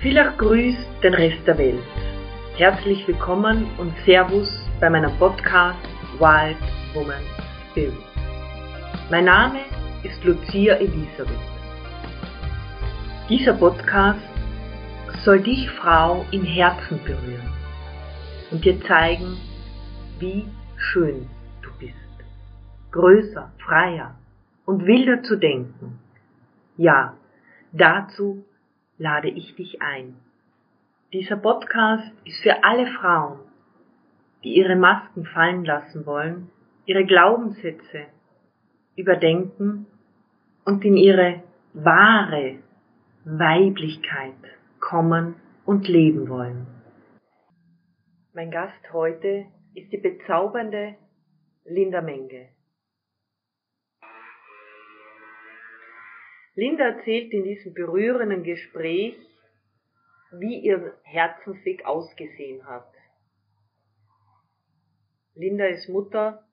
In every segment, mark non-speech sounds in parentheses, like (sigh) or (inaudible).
Vielach grüßt den Rest der Welt. Herzlich willkommen und Servus bei meinem Podcast Wild Woman Spirit. Mein Name ist Lucia Elisabeth. Dieser Podcast soll dich, Frau, im Herzen berühren und dir zeigen, wie schön du bist. Größer, freier und wilder zu denken. Ja, dazu lade ich dich ein. Dieser Podcast ist für alle Frauen, die ihre Masken fallen lassen wollen, ihre Glaubenssätze überdenken und in ihre wahre Weiblichkeit kommen und leben wollen. Mein Gast heute ist die bezaubernde Linda Menge. Linda erzählt in diesem berührenden Gespräch, wie ihr Herzensweg ausgesehen hat. Linda ist Mutter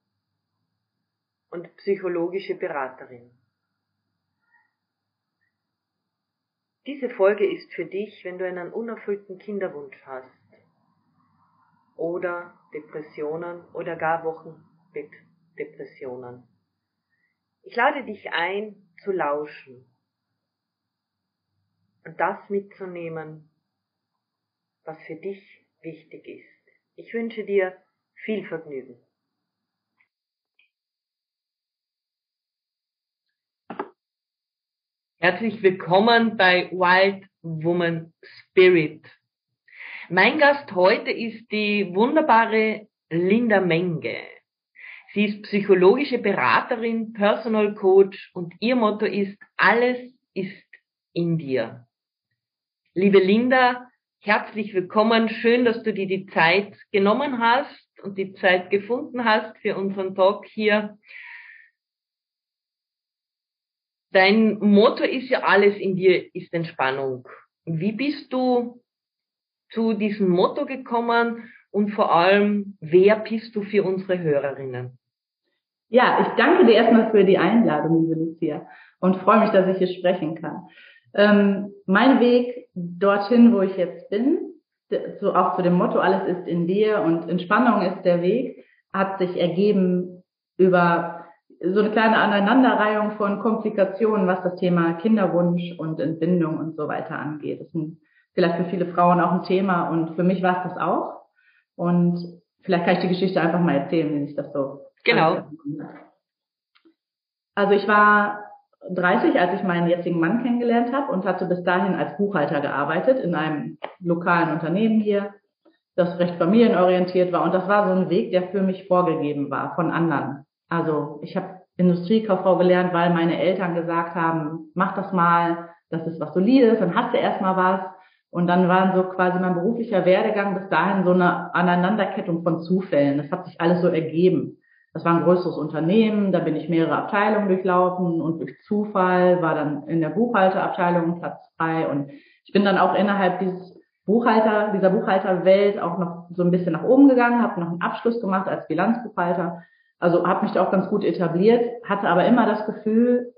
und psychologische Beraterin. Diese Folge ist für dich, wenn du einen unerfüllten Kinderwunsch hast oder Depressionen oder gar Wochenbettdepressionen. Ich lade dich ein, zu lauschen und das mitzunehmen, was für dich wichtig ist. Ich wünsche dir viel Vergnügen. Herzlich willkommen bei Wild Woman Spirit. Mein Gast heute ist die wunderbare Linda Menge. Sie ist psychologische Beraterin, Personal Coach und ihr Motto ist, alles ist in dir. Liebe Linda, herzlich willkommen. Schön, dass du dir die Zeit genommen hast und die Zeit gefunden hast für unseren Talk hier. Dein Motto ist ja alles in dir ist Entspannung. Wie bist du zu diesem Motto gekommen und vor allem, wer bist du für unsere Hörerinnen? Ja, ich danke dir erstmal für die Einladung, liebe Lucia, und freue mich, dass ich hier sprechen kann. Ähm, mein Weg dorthin, wo ich jetzt bin, so auch zu dem Motto, alles ist in dir und Entspannung ist der Weg, hat sich ergeben über so eine kleine Aneinanderreihung von Komplikationen, was das Thema Kinderwunsch und Entbindung und so weiter angeht. Das ist vielleicht für viele Frauen auch ein Thema und für mich war es das auch. Und vielleicht kann ich die Geschichte einfach mal erzählen, wenn ich das so. Genau. Also ich war 30, als ich meinen jetzigen Mann kennengelernt habe und hatte bis dahin als Buchhalter gearbeitet in einem lokalen Unternehmen hier, das recht familienorientiert war. Und das war so ein Weg, der für mich vorgegeben war von anderen. Also ich habe Industriekauffrau gelernt, weil meine Eltern gesagt haben, mach das mal, das ist was Solides, dann hast du erstmal was. Und dann waren so quasi mein beruflicher Werdegang bis dahin so eine Aneinanderkettung von Zufällen. Das hat sich alles so ergeben. Das war ein größeres Unternehmen, da bin ich mehrere Abteilungen durchlaufen und durch Zufall war dann in der Buchhalterabteilung Platz frei und ich bin dann auch innerhalb dieses Buchhalter, dieser Buchhalterwelt auch noch so ein bisschen nach oben gegangen, habe noch einen Abschluss gemacht als Bilanzbuchhalter, also habe mich da auch ganz gut etabliert, hatte aber immer das Gefühl,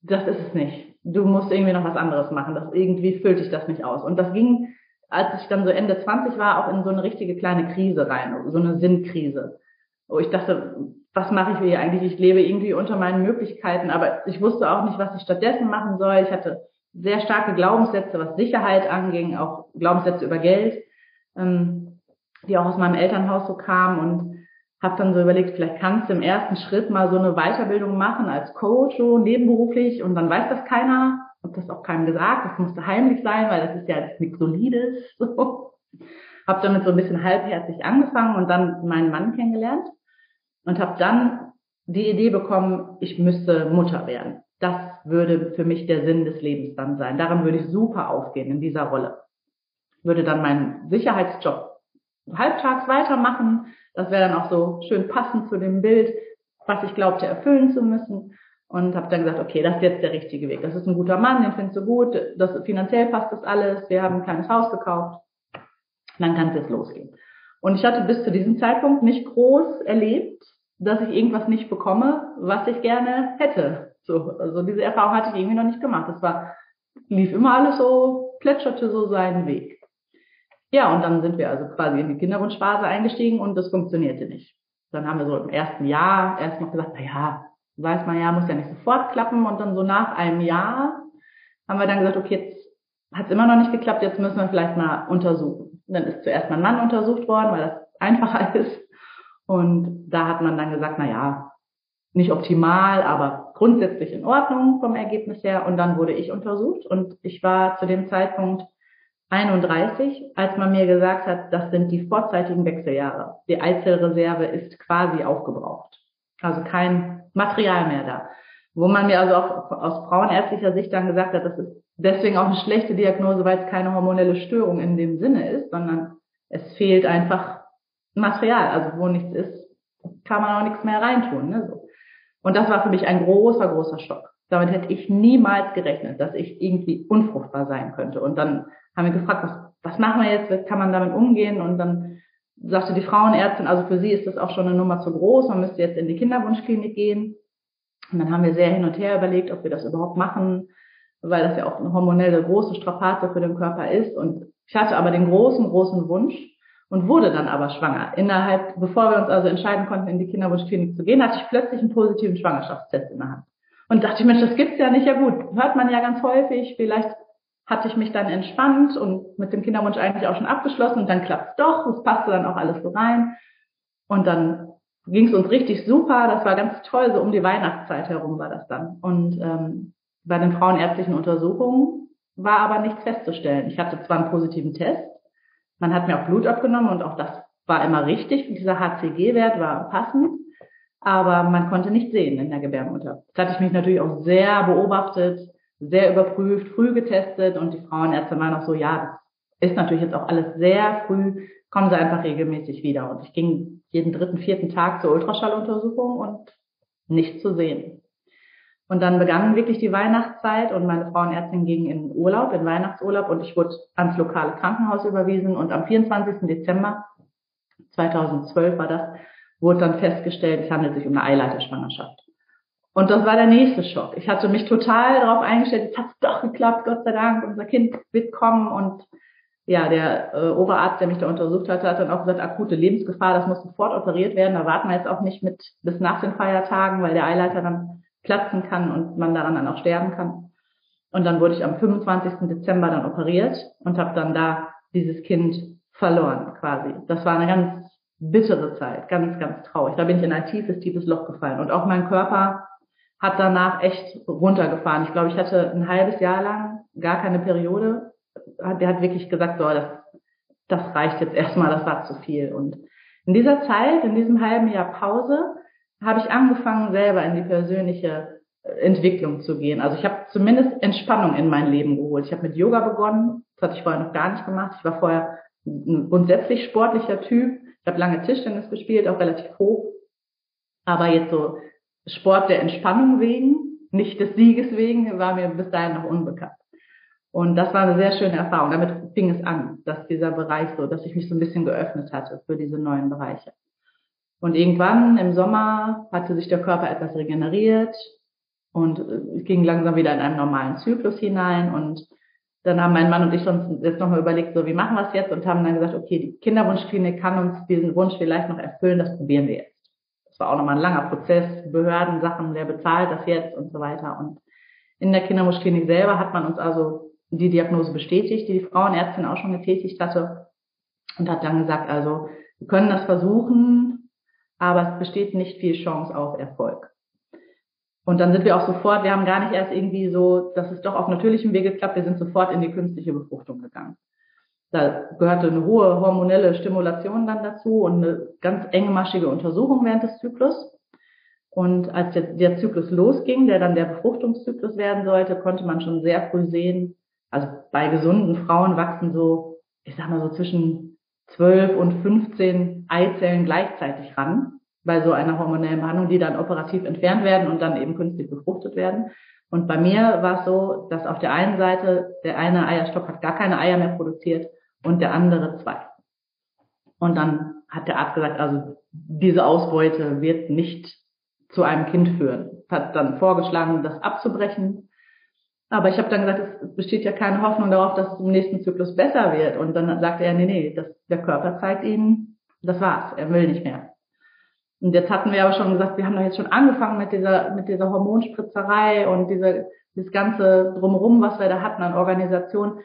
das ist es nicht. Du musst irgendwie noch was anderes machen, das irgendwie füllt dich das nicht aus. Und das ging, als ich dann so Ende 20 war, auch in so eine richtige kleine Krise rein, so eine Sinnkrise wo ich dachte, was mache ich hier eigentlich? Ich lebe irgendwie unter meinen Möglichkeiten, aber ich wusste auch nicht, was ich stattdessen machen soll. Ich hatte sehr starke Glaubenssätze, was Sicherheit anging, auch Glaubenssätze über Geld, ähm, die auch aus meinem Elternhaus so kamen und habe dann so überlegt, vielleicht kannst du im ersten Schritt mal so eine Weiterbildung machen als Coach, so nebenberuflich und dann weiß das keiner, hab das auch keinem gesagt, das musste heimlich sein, weil das ist ja nichts Solides. (laughs) So. Habe damit so ein bisschen halbherzig angefangen und dann meinen Mann kennengelernt und habe dann die Idee bekommen, ich müsste Mutter werden. Das würde für mich der Sinn des Lebens dann sein. Daran würde ich super aufgehen in dieser Rolle. Würde dann meinen Sicherheitsjob halbtags weitermachen. Das wäre dann auch so schön passend zu dem Bild, was ich glaubte erfüllen zu müssen. Und habe dann gesagt, okay, das ist jetzt der richtige Weg. Das ist ein guter Mann, den findest du gut. Das, finanziell passt das alles. Wir haben ein kleines Haus gekauft. Dann kann es jetzt losgehen. Und ich hatte bis zu diesem Zeitpunkt nicht groß erlebt, dass ich irgendwas nicht bekomme, was ich gerne hätte. So, also diese Erfahrung hatte ich irgendwie noch nicht gemacht. Es war, lief immer alles so plätscherte so seinen Weg. Ja, und dann sind wir also quasi in die Kinderwunschphase eingestiegen und das funktionierte nicht. Dann haben wir so im ersten Jahr erst noch gesagt, na ja, weiß man ja, muss ja nicht sofort klappen. Und dann so nach einem Jahr haben wir dann gesagt, okay, jetzt hat es immer noch nicht geklappt, jetzt müssen wir vielleicht mal untersuchen. Dann ist zuerst mein Mann untersucht worden, weil das einfacher (laughs) ist. Und da hat man dann gesagt, na ja, nicht optimal, aber grundsätzlich in Ordnung vom Ergebnis her. Und dann wurde ich untersucht und ich war zu dem Zeitpunkt 31, als man mir gesagt hat, das sind die vorzeitigen Wechseljahre. Die Eizellreserve ist quasi aufgebraucht. Also kein Material mehr da. Wo man mir also auch aus frauenärztlicher Sicht dann gesagt hat, das ist deswegen auch eine schlechte Diagnose, weil es keine hormonelle Störung in dem Sinne ist, sondern es fehlt einfach Material. Also wo nichts ist, kann man auch nichts mehr reintun. Ne? So. Und das war für mich ein großer, großer Schock. Damit hätte ich niemals gerechnet, dass ich irgendwie unfruchtbar sein könnte. Und dann haben wir gefragt, was, was machen wir jetzt, kann man damit umgehen? Und dann sagte die Frauenärztin, also für sie ist das auch schon eine Nummer zu groß, man müsste jetzt in die Kinderwunschklinik gehen. Und dann haben wir sehr hin und her überlegt, ob wir das überhaupt machen, weil das ja auch eine hormonelle große Strapaze für den Körper ist. Und ich hatte aber den großen, großen Wunsch und wurde dann aber schwanger. Innerhalb, bevor wir uns also entscheiden konnten, in die Kinderwunschklinik zu gehen, hatte ich plötzlich einen positiven Schwangerschaftstest in der Hand. Und dachte ich, Mensch, das gibt's ja nicht. Ja gut, hört man ja ganz häufig. Vielleicht hatte ich mich dann entspannt und mit dem Kinderwunsch eigentlich auch schon abgeschlossen und dann klappt's doch. Es passte dann auch alles so rein. Und dann ging es uns richtig super. Das war ganz toll. So um die Weihnachtszeit herum war das dann. Und ähm, bei den frauenärztlichen Untersuchungen war aber nichts festzustellen. Ich hatte zwar einen positiven Test, man hat mir auch Blut abgenommen und auch das war immer richtig. Dieser HCG-Wert war passend, aber man konnte nicht sehen in der Gebärmutter. Das hatte ich mich natürlich auch sehr beobachtet, sehr überprüft, früh getestet und die Frauenärzte waren auch so, ja, das ist natürlich jetzt auch alles sehr früh, kommen Sie einfach regelmäßig wieder. Und ich ging jeden dritten, vierten Tag zur Ultraschalluntersuchung und nichts zu sehen. Und dann begann wirklich die Weihnachtszeit und meine Frauenärztin ging in Urlaub, in Weihnachtsurlaub und ich wurde ans lokale Krankenhaus überwiesen und am 24. Dezember 2012 war das, wurde dann festgestellt, es handelt sich um eine Eileiterschwangerschaft. Und das war der nächste Schock. Ich hatte mich total darauf eingestellt, es hat doch geklappt, Gott sei Dank, unser Kind wird kommen und ja, der äh, Oberarzt, der mich da untersucht hatte, hat dann auch gesagt, akute Lebensgefahr, das muss sofort operiert werden. Da warten wir jetzt auch nicht mit bis nach den Feiertagen, weil der Eileiter dann platzen kann und man daran dann auch sterben kann. Und dann wurde ich am 25. Dezember dann operiert und habe dann da dieses Kind verloren quasi. Das war eine ganz bittere Zeit, ganz, ganz traurig. Da bin ich in ein tiefes, tiefes Loch gefallen. Und auch mein Körper hat danach echt runtergefahren. Ich glaube, ich hatte ein halbes Jahr lang gar keine Periode. Der hat wirklich gesagt, so, das, das reicht jetzt erstmal, das war zu viel. Und in dieser Zeit, in diesem halben Jahr Pause, habe ich angefangen, selber in die persönliche äh, Entwicklung zu gehen. Also ich habe zumindest Entspannung in mein Leben geholt. Ich habe mit Yoga begonnen. Das hatte ich vorher noch gar nicht gemacht. Ich war vorher ein grundsätzlich sportlicher Typ. Ich habe lange Tischtennis gespielt, auch relativ hoch. Aber jetzt so Sport der Entspannung wegen, nicht des Sieges wegen, war mir bis dahin noch unbekannt. Und das war eine sehr schöne Erfahrung. Damit fing es an, dass dieser Bereich so, dass ich mich so ein bisschen geöffnet hatte für diese neuen Bereiche. Und irgendwann im Sommer hatte sich der Körper etwas regeneriert und es ging langsam wieder in einen normalen Zyklus hinein und dann haben mein Mann und ich uns jetzt nochmal überlegt, so wie machen wir es jetzt und haben dann gesagt, okay, die Kinderwunschklinik kann uns diesen Wunsch vielleicht noch erfüllen, das probieren wir jetzt. Das war auch nochmal ein langer Prozess, Behördensachen, wer bezahlt das jetzt und so weiter. Und in der Kinderwunschklinik selber hat man uns also die Diagnose bestätigt, die die Frauenärztin auch schon getätigt hatte und hat dann gesagt, also wir können das versuchen, aber es besteht nicht viel Chance auf Erfolg. Und dann sind wir auch sofort, wir haben gar nicht erst irgendwie so, dass es doch auf natürlichem Wege klappt, wir sind sofort in die künstliche Befruchtung gegangen. Da gehörte eine hohe hormonelle Stimulation dann dazu und eine ganz engmaschige Untersuchung während des Zyklus. Und als der, Zyklus losging, der dann der Befruchtungszyklus werden sollte, konnte man schon sehr früh sehen, also bei gesunden Frauen wachsen so, ich sag mal so zwischen 12 und 15 Eizellen gleichzeitig ran bei so einer hormonellen Behandlung, die dann operativ entfernt werden und dann eben künstlich befruchtet werden. Und bei mir war es so, dass auf der einen Seite der eine Eierstock hat gar keine Eier mehr produziert und der andere zwei. Und dann hat der Arzt gesagt, also diese Ausbeute wird nicht zu einem Kind führen. Hat dann vorgeschlagen, das abzubrechen. Aber ich habe dann gesagt, es besteht ja keine Hoffnung darauf, dass es im nächsten Zyklus besser wird. Und dann sagte er, nee, nee, das, der Körper zeigt ihm, das war's, er will nicht mehr. Und jetzt hatten wir aber schon gesagt, wir haben doch jetzt schon angefangen mit dieser, mit dieser Hormonspritzerei und diese, dieses ganze Drumherum, was wir da hatten an Organisation.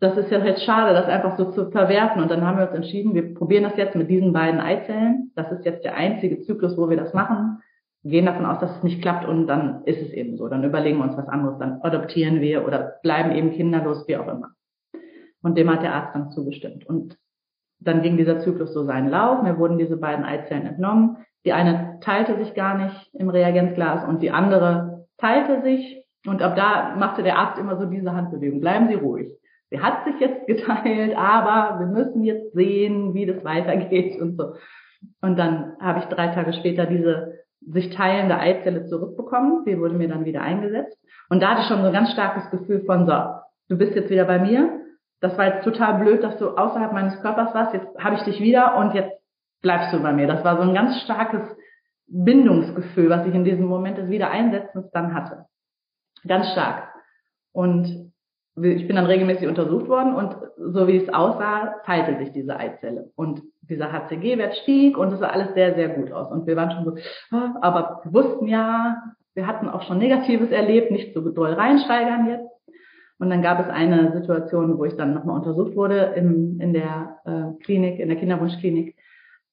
Das ist ja jetzt schade, das einfach so zu verwerfen. Und dann haben wir uns entschieden, wir probieren das jetzt mit diesen beiden Eizellen. Das ist jetzt der einzige Zyklus, wo wir das machen gehen davon aus, dass es nicht klappt und dann ist es eben so. Dann überlegen wir uns was anderes, dann adoptieren wir oder bleiben eben kinderlos, wie auch immer. Und dem hat der Arzt dann zugestimmt. Und dann ging dieser Zyklus so seinen Lauf. Mir wurden diese beiden Eizellen entnommen. Die eine teilte sich gar nicht im Reagenzglas und die andere teilte sich. Und ab da machte der Arzt immer so diese Handbewegung. Bleiben Sie ruhig. Sie hat sich jetzt geteilt, aber wir müssen jetzt sehen, wie das weitergeht und so. Und dann habe ich drei Tage später diese sich teilende Eizelle zurückbekommen. Die wurde mir dann wieder eingesetzt. Und da hatte ich schon so ein ganz starkes Gefühl von, so, du bist jetzt wieder bei mir. Das war jetzt total blöd, dass du außerhalb meines Körpers warst. Jetzt habe ich dich wieder und jetzt bleibst du bei mir. Das war so ein ganz starkes Bindungsgefühl, was ich in diesem Moment des Wiedereinsetzens dann hatte. Ganz stark. Und ich bin dann regelmäßig untersucht worden und so wie es aussah, teilte sich diese Eizelle. Und dieser HCG-Wert stieg und es sah alles sehr, sehr gut aus. Und wir waren schon so, ah, aber wir wussten ja, wir hatten auch schon Negatives erlebt, nicht so doll reinsteigern jetzt. Und dann gab es eine Situation, wo ich dann nochmal untersucht wurde im, in der äh, Klinik, in der Kinderwunschklinik.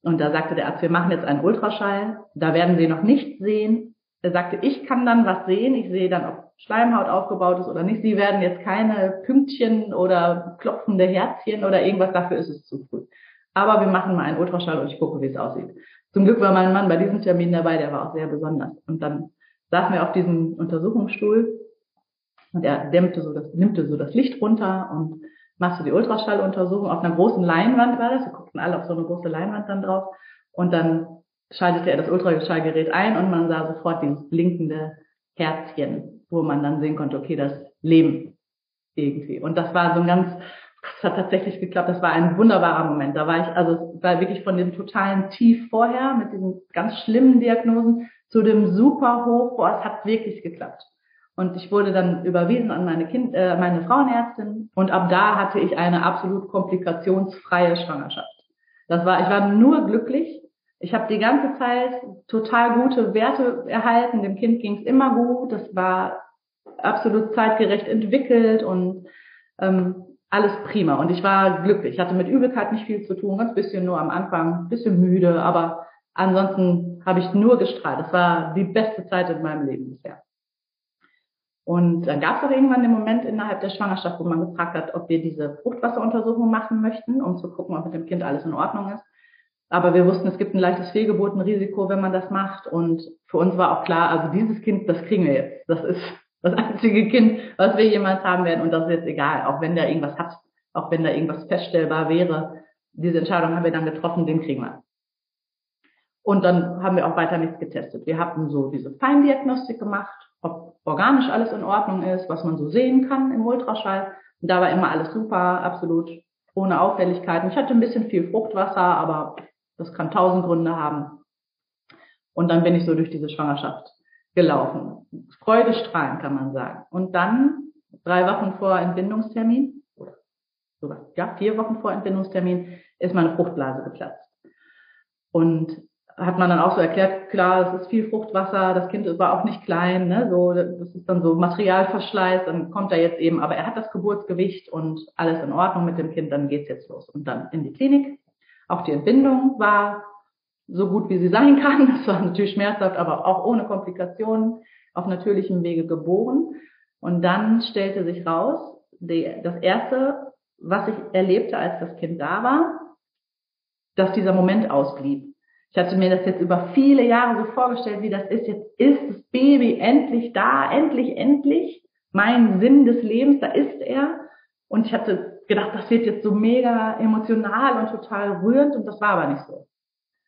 Und da sagte der Arzt, wir machen jetzt einen Ultraschall. Da werden Sie noch nicht sehen. Er sagte, ich kann dann was sehen. Ich sehe dann, ob Schleimhaut aufgebaut ist oder nicht. Sie werden jetzt keine Pünktchen oder klopfende Herzchen oder irgendwas. Dafür ist es zu früh. Aber wir machen mal einen Ultraschall und ich gucke, wie es aussieht. Zum Glück war mein Mann bei diesem Termin dabei, der war auch sehr besonders. Und dann saßen wir auf diesem Untersuchungsstuhl und er dämmte so das, nimmte so das Licht runter und machte die Ultraschalluntersuchung. Auf einer großen Leinwand war das. Wir guckten alle auf so eine große Leinwand dann drauf. Und dann schaltete er das Ultraschallgerät ein und man sah sofort dieses blinkende Herzchen, wo man dann sehen konnte, okay, das Leben irgendwie. Und das war so ein ganz es hat tatsächlich geklappt. Das war ein wunderbarer Moment. Da war ich, also es war wirklich von dem totalen Tief vorher mit diesen ganz schlimmen Diagnosen zu dem super hoch. Boah, es hat wirklich geklappt. Und ich wurde dann überwiesen an meine Kind, äh, meine Frauenärztin. Und ab da hatte ich eine absolut komplikationsfreie Schwangerschaft. Das war, ich war nur glücklich. Ich habe die ganze Zeit total gute Werte erhalten. Dem Kind ging es immer gut. Das war absolut zeitgerecht entwickelt und ähm, alles prima. Und ich war glücklich. Ich hatte mit Übelkeit nicht viel zu tun, ganz bisschen nur am Anfang, bisschen müde, aber ansonsten habe ich nur gestrahlt. Das war die beste Zeit in meinem Leben bisher. Und dann gab es auch irgendwann den Moment innerhalb der Schwangerschaft, wo man gefragt hat, ob wir diese Fruchtwasseruntersuchung machen möchten, um zu gucken, ob mit dem Kind alles in Ordnung ist. Aber wir wussten, es gibt ein leichtes Fehlgeburtenrisiko, wenn man das macht. Und für uns war auch klar, also dieses Kind, das kriegen wir jetzt. Das ist das einzige Kind, was wir jemals haben werden. Und das ist jetzt egal, auch wenn der irgendwas hat, auch wenn da irgendwas feststellbar wäre. Diese Entscheidung haben wir dann getroffen, den kriegen wir. Und dann haben wir auch weiter nichts getestet. Wir hatten so diese Feindiagnostik gemacht, ob organisch alles in Ordnung ist, was man so sehen kann im Ultraschall. Und da war immer alles super, absolut ohne Auffälligkeiten. Ich hatte ein bisschen viel Fruchtwasser, aber das kann tausend Gründe haben. Und dann bin ich so durch diese Schwangerschaft gelaufen. Freudestrahlend kann man sagen. Und dann, drei Wochen vor Entbindungstermin, oder sogar, ja, vier Wochen vor Entbindungstermin, ist meine Fruchtblase geplatzt. Und hat man dann auch so erklärt, klar, es ist viel Fruchtwasser, das Kind war auch nicht klein, ne, so, das ist dann so Materialverschleiß, dann kommt er jetzt eben, aber er hat das Geburtsgewicht und alles in Ordnung mit dem Kind, dann geht's jetzt los. Und dann in die Klinik. Auch die Entbindung war so gut wie sie sein (laughs) kann. Das war natürlich schmerzhaft, aber auch ohne Komplikationen auf natürlichem Wege geboren. Und dann stellte sich raus, die, das erste, was ich erlebte, als das Kind da war, dass dieser Moment ausblieb. Ich hatte mir das jetzt über viele Jahre so vorgestellt, wie das ist. Jetzt ist das Baby endlich da, endlich, endlich. Mein Sinn des Lebens, da ist er. Und ich hatte gedacht, das wird jetzt so mega emotional und total rührend und das war aber nicht so.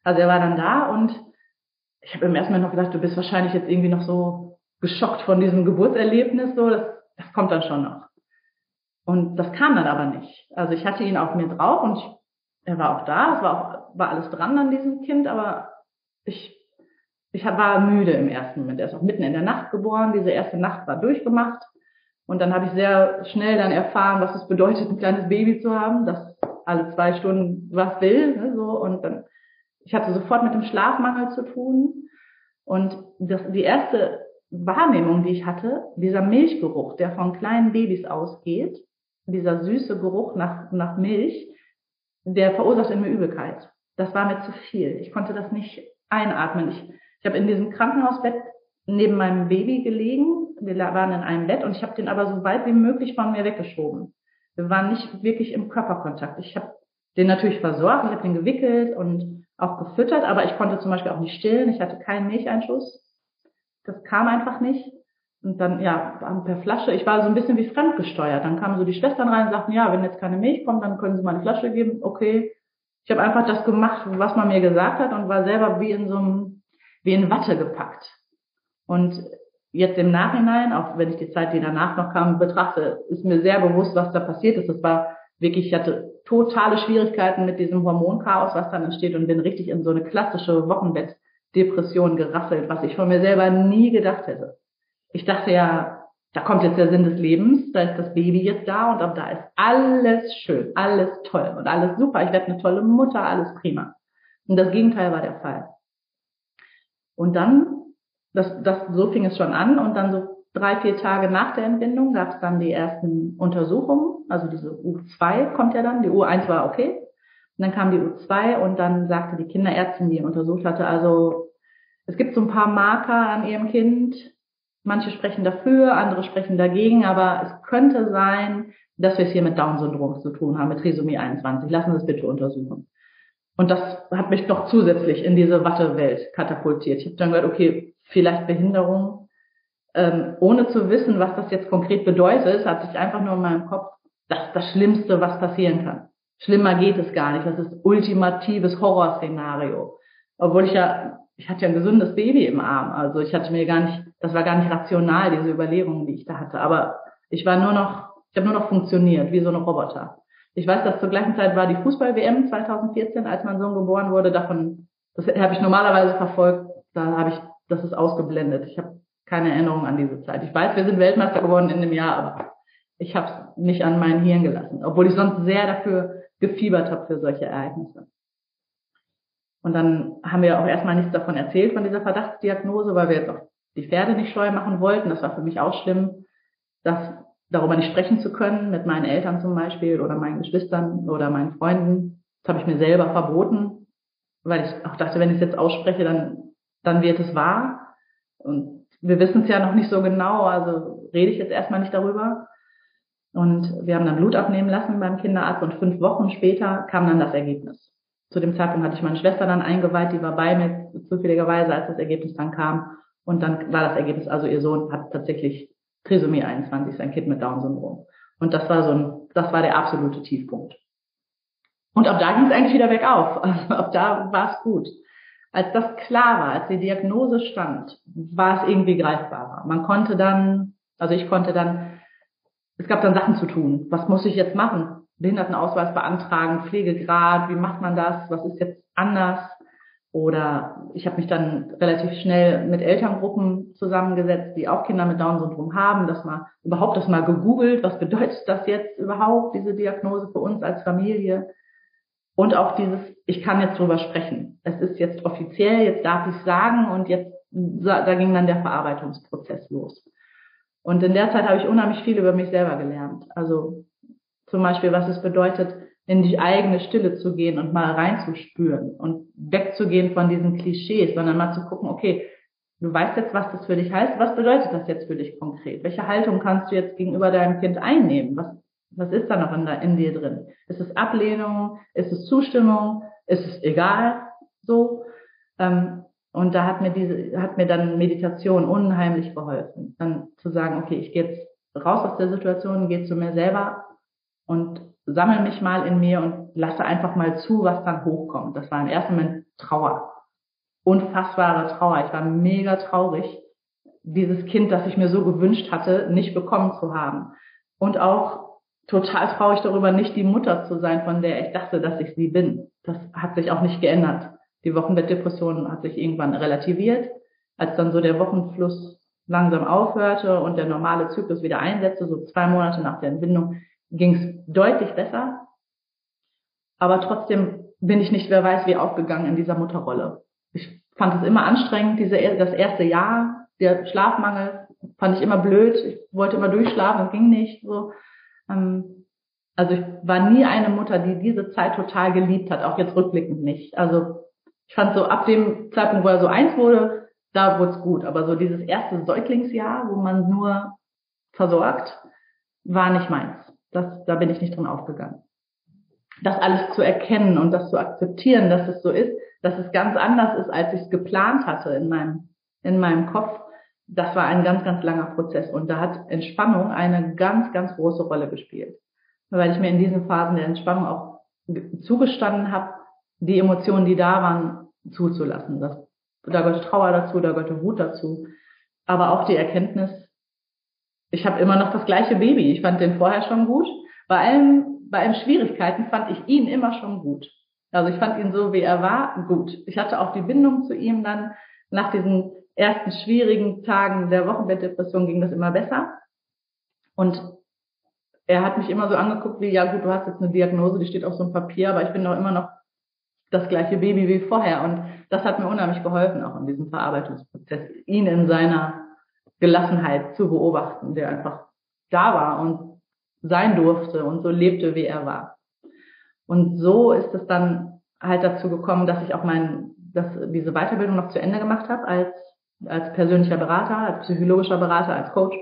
Also er war dann da und ich habe im ersten Mal noch gedacht, du bist wahrscheinlich jetzt irgendwie noch so geschockt von diesem Geburtserlebnis, so das, das kommt dann schon noch. Und das kam dann aber nicht. Also ich hatte ihn auf mir drauf und ich, er war auch da, es war auch war alles dran an diesem Kind, aber ich ich war müde im ersten Moment. Er ist auch mitten in der Nacht geboren. Diese erste Nacht war durchgemacht Und dann habe ich sehr schnell dann erfahren, was es bedeutet, ein kleines Baby zu haben, das alle zwei Stunden was will. Ne, so. Und dann, ich hatte sofort mit dem Schlafmangel zu tun. Und das, die erste Wahrnehmung, die ich hatte, dieser Milchgeruch, der von kleinen Babys ausgeht, dieser süße Geruch nach, nach Milch, der verursacht in mir Übelkeit. Das war mir zu viel. Ich konnte das nicht einatmen. Ich, ich habe in diesem Krankenhausbett neben meinem Baby gelegen. Wir waren in einem Bett und ich habe den aber so weit wie möglich von mir weggeschoben. Wir waren nicht wirklich im Körperkontakt. Ich habe den natürlich versorgt, ich habe den gewickelt und auch gefüttert, aber ich konnte zum Beispiel auch nicht stillen. Ich hatte keinen Milcheinschuss. Das kam einfach nicht. Und dann, ja, per Flasche, ich war so ein bisschen wie fremdgesteuert. Dann kamen so die Schwestern rein und sagten, ja, wenn jetzt keine Milch kommt, dann können Sie mal eine Flasche geben. Okay. Ich habe einfach das gemacht, was man mir gesagt hat und war selber wie in so einem, wie in Watte gepackt. Und jetzt im Nachhinein, auch wenn ich die Zeit, die danach noch kam, betrachte, ist mir sehr bewusst, was da passiert ist. Es war wirklich, ich hatte totale Schwierigkeiten mit diesem Hormonchaos, was dann entsteht und bin richtig in so eine klassische Wochenbettdepression gerasselt, was ich von mir selber nie gedacht hätte ich dachte ja, da kommt jetzt der Sinn des Lebens, da ist das Baby jetzt da und ab da ist alles schön, alles toll und alles super. Ich werde eine tolle Mutter, alles prima. Und das Gegenteil war der Fall. Und dann, das, das, so fing es schon an und dann so drei, vier Tage nach der Entbindung gab es dann die ersten Untersuchungen. Also diese U2 kommt ja dann, die U1 war okay. Und dann kam die U2 und dann sagte die Kinderärztin, die ihn untersucht hatte, also es gibt so ein paar Marker an ihrem Kind, Manche sprechen dafür, andere sprechen dagegen, aber es könnte sein, dass wir es hier mit Down-Syndrom zu tun haben, mit Trisomie 21. Lassen Sie es bitte untersuchen. Und das hat mich noch zusätzlich in diese Wattewelt katapultiert. Ich habe dann gehört, okay, vielleicht Behinderung. Ähm, ohne zu wissen, was das jetzt konkret bedeutet, hat sich einfach nur in meinem Kopf, das ist das Schlimmste, was passieren kann. Schlimmer geht es gar nicht. Das ist ultimatives Horrorszenario. Obwohl ich ja ich hatte ja ein gesundes Baby im Arm. Also ich hatte mir gar nicht, das war gar nicht rational, diese Überlegungen, die ich da hatte. Aber ich war nur noch, ich habe nur noch funktioniert, wie so ein Roboter. Ich weiß, dass zur gleichen Zeit war die Fußball-WM 2014, als mein Sohn geboren wurde. Davon, das habe ich normalerweise verfolgt. Da habe ich, das ist ausgeblendet. Ich habe keine Erinnerung an diese Zeit. Ich weiß, wir sind Weltmeister geworden in dem Jahr, aber ich habe es nicht an mein Hirn gelassen, obwohl ich sonst sehr dafür gefiebert habe für solche Ereignisse. Und dann haben wir auch erstmal nichts davon erzählt, von dieser Verdachtsdiagnose, weil wir jetzt auch die Pferde nicht scheu machen wollten. Das war für mich auch schlimm, das darüber nicht sprechen zu können, mit meinen Eltern zum Beispiel oder meinen Geschwistern oder meinen Freunden. Das habe ich mir selber verboten, weil ich auch dachte, wenn ich es jetzt ausspreche, dann, dann wird es wahr. Und wir wissen es ja noch nicht so genau, also rede ich jetzt erstmal nicht darüber. Und wir haben dann Blut abnehmen lassen beim Kinderarzt und fünf Wochen später kam dann das Ergebnis zu dem Zeitpunkt hatte ich meine Schwester dann eingeweiht, die war bei mir zufälligerweise, als das Ergebnis dann kam. Und dann war das Ergebnis, also ihr Sohn hat tatsächlich Trisomie 21, sein Kind mit Down-Syndrom. Und das war so ein, das war der absolute Tiefpunkt. Und ab da ging es eigentlich wieder bergauf. (laughs) Also ab da war es gut. Als das klar war, als die Diagnose stand, war es irgendwie greifbarer. Man konnte dann, also ich konnte dann, es gab dann Sachen zu tun. Was muss ich jetzt machen? Behindertenausweis beantragen, Pflegegrad, wie macht man das, was ist jetzt anders? Oder ich habe mich dann relativ schnell mit Elterngruppen zusammengesetzt, die auch Kinder mit Down-Syndrom haben, das mal überhaupt das mal gegoogelt, was bedeutet das jetzt überhaupt, diese Diagnose für uns als Familie? Und auch dieses, ich kann jetzt drüber sprechen. Es ist jetzt offiziell, jetzt darf ich sagen und jetzt, da ging dann der Verarbeitungsprozess los. Und in der Zeit habe ich unheimlich viel über mich selber gelernt. Also zum Beispiel, was es bedeutet, in die eigene Stille zu gehen und mal reinzuspüren und wegzugehen von diesen Klischees, sondern mal zu gucken, okay, du weißt jetzt, was das für dich heißt, was bedeutet das jetzt für dich konkret? Welche Haltung kannst du jetzt gegenüber deinem Kind einnehmen? Was, was ist da noch in, in dir drin? Ist es Ablehnung? Ist es Zustimmung? Ist es egal? So. Ähm, und da hat mir diese, hat mir dann Meditation unheimlich geholfen. Dann zu sagen, okay, ich gehe jetzt raus aus der Situation, gehe zu mir selber und sammel mich mal in mir und lasse einfach mal zu, was dann hochkommt. Das war im ersten Moment Trauer. Unfassbare Trauer. Ich war mega traurig, dieses Kind, das ich mir so gewünscht hatte, nicht bekommen zu haben. Und auch total traurig darüber, nicht die Mutter zu sein, von der ich dachte, dass ich sie bin. Das hat sich auch nicht geändert. Die Wochenbettdepression hat sich irgendwann relativiert, als dann so der Wochenfluss langsam aufhörte und der normale Zyklus wieder einsetzte, so zwei Monate nach der Entbindung, ging es deutlich besser. Aber trotzdem bin ich nicht, wer weiß, wie aufgegangen in dieser Mutterrolle. Ich fand es immer anstrengend, diese, das erste Jahr, der Schlafmangel fand ich immer blöd. Ich wollte immer durchschlafen, ging nicht. So. Ähm, also ich war nie eine Mutter, die diese Zeit total geliebt hat, auch jetzt rückblickend nicht. Also ich fand so ab dem Zeitpunkt, wo er so eins wurde, da wurde es gut. Aber so dieses erste Säuglingsjahr, wo man nur versorgt, war nicht meins. Das, da bin ich nicht drin aufgegangen. Das alles zu erkennen und das zu akzeptieren, dass es so ist, dass es ganz anders ist, als ich es geplant hatte in meinem, in meinem Kopf, das war ein ganz, ganz langer Prozess. Und da hat Entspannung eine ganz, ganz große Rolle gespielt. Weil ich mir in diesen Phasen der Entspannung auch zugestanden habe, die Emotionen, die da waren, zuzulassen. Das, da gehörte Trauer dazu, da gehörte Wut dazu. Aber auch die Erkenntnis, ich habe immer noch das gleiche Baby. Ich fand den vorher schon gut. Bei allen, bei allen Schwierigkeiten fand ich ihn immer schon gut. Also ich fand ihn so, wie er war, gut. Ich hatte auch die Bindung zu ihm dann nach diesen ersten schwierigen Tagen der Wochenbettdepression ging das immer besser. Und er hat mich immer so angeguckt wie, ja gut, du hast jetzt eine Diagnose, die steht auf so einem Papier, aber ich bin doch immer noch das gleiche Baby wie vorher. Und das hat mir unheimlich geholfen, auch in diesem Verarbeitungsprozess, ihn in seiner Gelassenheit zu beobachten, der einfach da war und sein durfte und so lebte, wie er war. Und so ist es dann halt dazu gekommen, dass ich auch mein, dass diese Weiterbildung noch zu Ende gemacht habe als als persönlicher Berater, als psychologischer Berater, als Coach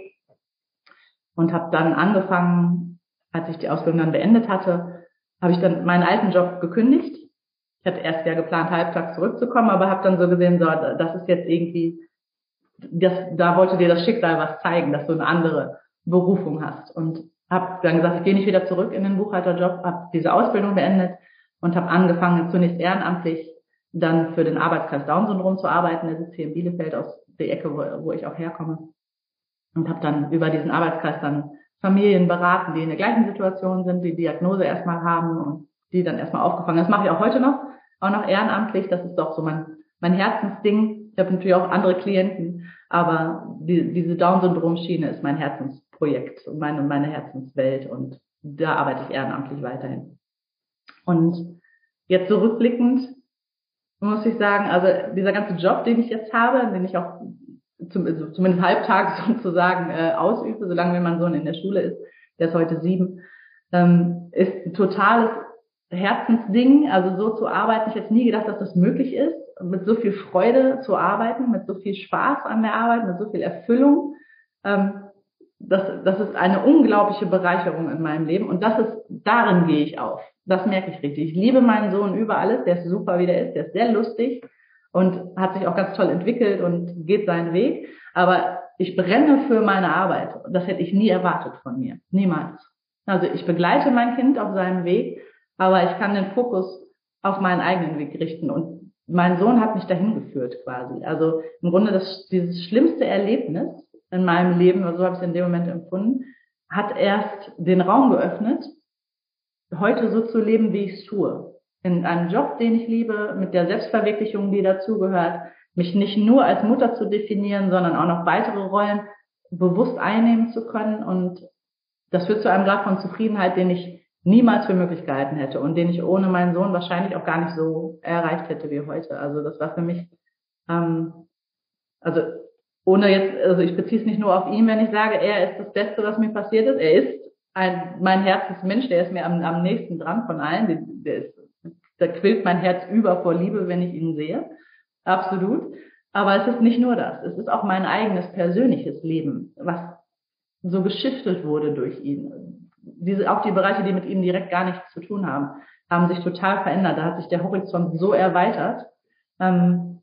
und habe dann angefangen, als ich die Ausbildung dann beendet hatte, habe ich dann meinen alten Job gekündigt. Ich hatte erst ja geplant, halbtags zurückzukommen, aber habe dann so gesehen, so, das ist jetzt irgendwie, das, da wollte dir das Schicksal was zeigen, dass du eine andere Berufung hast. Und habe dann gesagt, ich gehe nicht wieder zurück in den Buchhalterjob, habe diese Ausbildung beendet und habe angefangen, zunächst ehrenamtlich dann für den Arbeitskreis Down-Syndrom zu arbeiten. Der sitzt hier in Bielefeld aus der Ecke, wo, wo ich auch herkomme. Und habe dann über diesen Arbeitskreis dann Familien beraten, die in der gleichen Situation sind, die Diagnose erstmal haben und die dann erstmal aufgefangen. Das mache ich auch heute noch, auch noch ehrenamtlich. Das ist doch so mein, mein Herzensding. Ich habe natürlich auch andere Klienten, aber die, diese Down-Syndrom-Schiene ist mein Herzensprojekt und meine, meine Herzenswelt und da arbeite ich ehrenamtlich weiterhin. Und jetzt zurückblickend muss ich sagen, also dieser ganze Job, den ich jetzt habe, den ich auch zum, also zumindest halbtags (laughs) sozusagen äh, ausübe, solange mein Sohn in der Schule ist, der ist heute sieben, ähm, ist ein totales Herzensding, also so zu arbeiten. Ich hätte nie gedacht, dass das möglich ist, mit so viel Freude zu arbeiten, mit so viel Spaß an der Arbeit, mit so viel Erfüllung. Ähm, das, das ist eine unglaubliche Bereicherung in meinem Leben und das ist, darin gehe ich auf. Das merke ich richtig. Ich liebe meinen Sohn über alles. Der ist super, wie der ist. Der ist sehr lustig und hat sich auch ganz toll entwickelt und geht seinen Weg. Aber ich brenne für meine Arbeit. Das hätte ich nie erwartet von mir. Niemals. Also ich begleite mein Kind auf seinem Weg, aber ich kann den Fokus auf meinen eigenen Weg richten. Und mein Sohn hat mich dahin geführt quasi. Also im Grunde das, dieses schlimmste Erlebnis in meinem Leben, so habe ich es in dem Moment empfunden, hat erst den Raum geöffnet, heute so zu leben, wie ich es tue. In einem Job, den ich liebe, mit der Selbstverwirklichung, die dazugehört, mich nicht nur als Mutter zu definieren, sondern auch noch weitere Rollen bewusst einnehmen zu können. Und das führt zu einem Grad von Zufriedenheit, den ich niemals für möglich gehalten hätte und den ich ohne meinen Sohn wahrscheinlich auch gar nicht so erreicht hätte wie heute. Also das war für mich, ähm, also ohne jetzt, also ich beziehe es nicht nur auf ihn, wenn ich sage, er ist das Beste, was mir passiert ist. Er ist ein, mein Herzensmensch, der ist mir am, am nächsten dran von allen. Der ist, da quillt mein Herz über vor Liebe, wenn ich ihn sehe. Absolut. Aber es ist nicht nur das. Es ist auch mein eigenes persönliches Leben, was so geschiftet wurde durch ihn. Diese, auch die Bereiche, die mit ihm direkt gar nichts zu tun haben, haben sich total verändert. Da hat sich der Horizont so erweitert, ähm,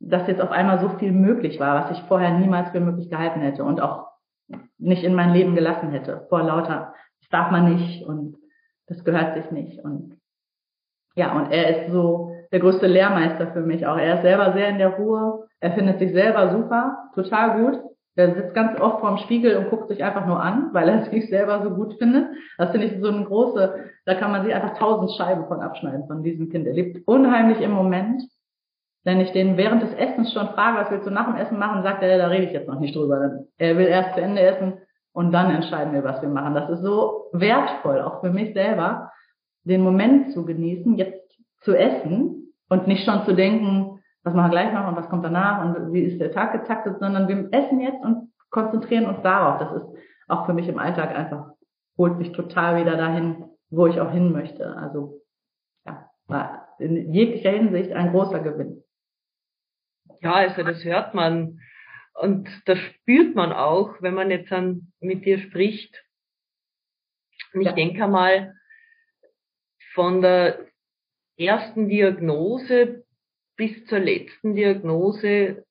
dass jetzt auf einmal so viel möglich war, was ich vorher niemals für möglich gehalten hätte. Und auch nicht in mein Leben gelassen hätte. Vor lauter, das darf man nicht und das gehört sich nicht. Und ja, und er ist so der größte Lehrmeister für mich auch. Er ist selber sehr in der Ruhe. Er findet sich selber super, total gut. Er sitzt ganz oft vorm Spiegel und guckt sich einfach nur an, weil er (laughs) sich selber so gut findet. Das finde ich so eine große, da kann man sich einfach tausend Scheiben von abschneiden von diesem Kind. Er lebt unheimlich im Moment Wenn ich den während des Essens schon frage, was willst du nach dem Essen machen, sagt er, da rede ich jetzt noch nicht drüber. Er will erst zu Ende essen und dann entscheiden wir, was wir machen. Das ist so wertvoll, auch für mich selber, den Moment zu genießen, jetzt zu essen und nicht schon zu denken, was machen wir gleich noch und was kommt danach und wie ist der Tag getaktet, sondern wir essen jetzt und konzentrieren uns darauf. Das ist auch für mich im Alltag einfach, holt mich total wieder dahin, wo ich auch hin möchte. Also ja, war in jeglicher Hinsicht ein großer Gewinn. Ja, also das hört man und das spürt man auch, wenn man jetzt dann mit dir spricht. Und ich ja. denke mal, von der ersten Diagnose bis zur letzten Diagnose,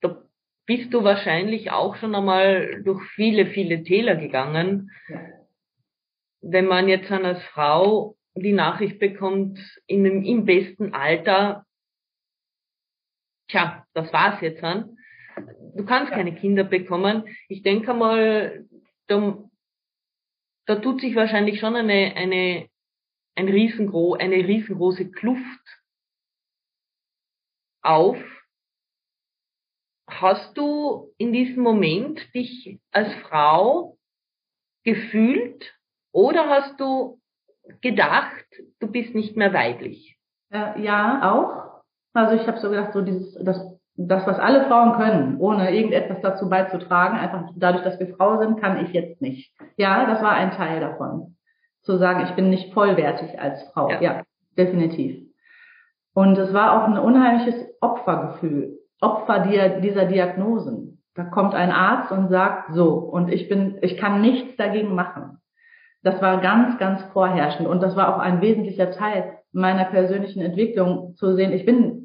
da bist du wahrscheinlich auch schon einmal durch viele, viele Täler gegangen. Ja. Wenn man jetzt dann als Frau die Nachricht bekommt, in im besten Alter, tja, das war's jetzt dann. Du kannst ja. keine Kinder bekommen. Ich denke mal, da, da tut sich wahrscheinlich schon eine, eine, ein riesengro eine riesengroße Kluft auf. Hast du in diesem Moment dich als Frau gefühlt oder hast du gedacht, du bist nicht mehr weiblich? Äh, ja, auch. Also ich habe so gedacht, so dieses, das, das, was alle Frauen können, ohne irgendetwas dazu beizutragen, einfach dadurch, dass wir Frau sind, kann ich jetzt nicht. Ja, das war ein Teil davon. Zu sagen, ich bin nicht vollwertig als Frau. Ja, ja definitiv. Und es war auch ein unheimliches Opfergefühl, Opfer dieser Diagnosen. Da kommt ein Arzt und sagt so, und ich bin, ich kann nichts dagegen machen. Das war ganz, ganz vorherrschend und das war auch ein wesentlicher Teil meiner persönlichen Entwicklung zu sehen, ich bin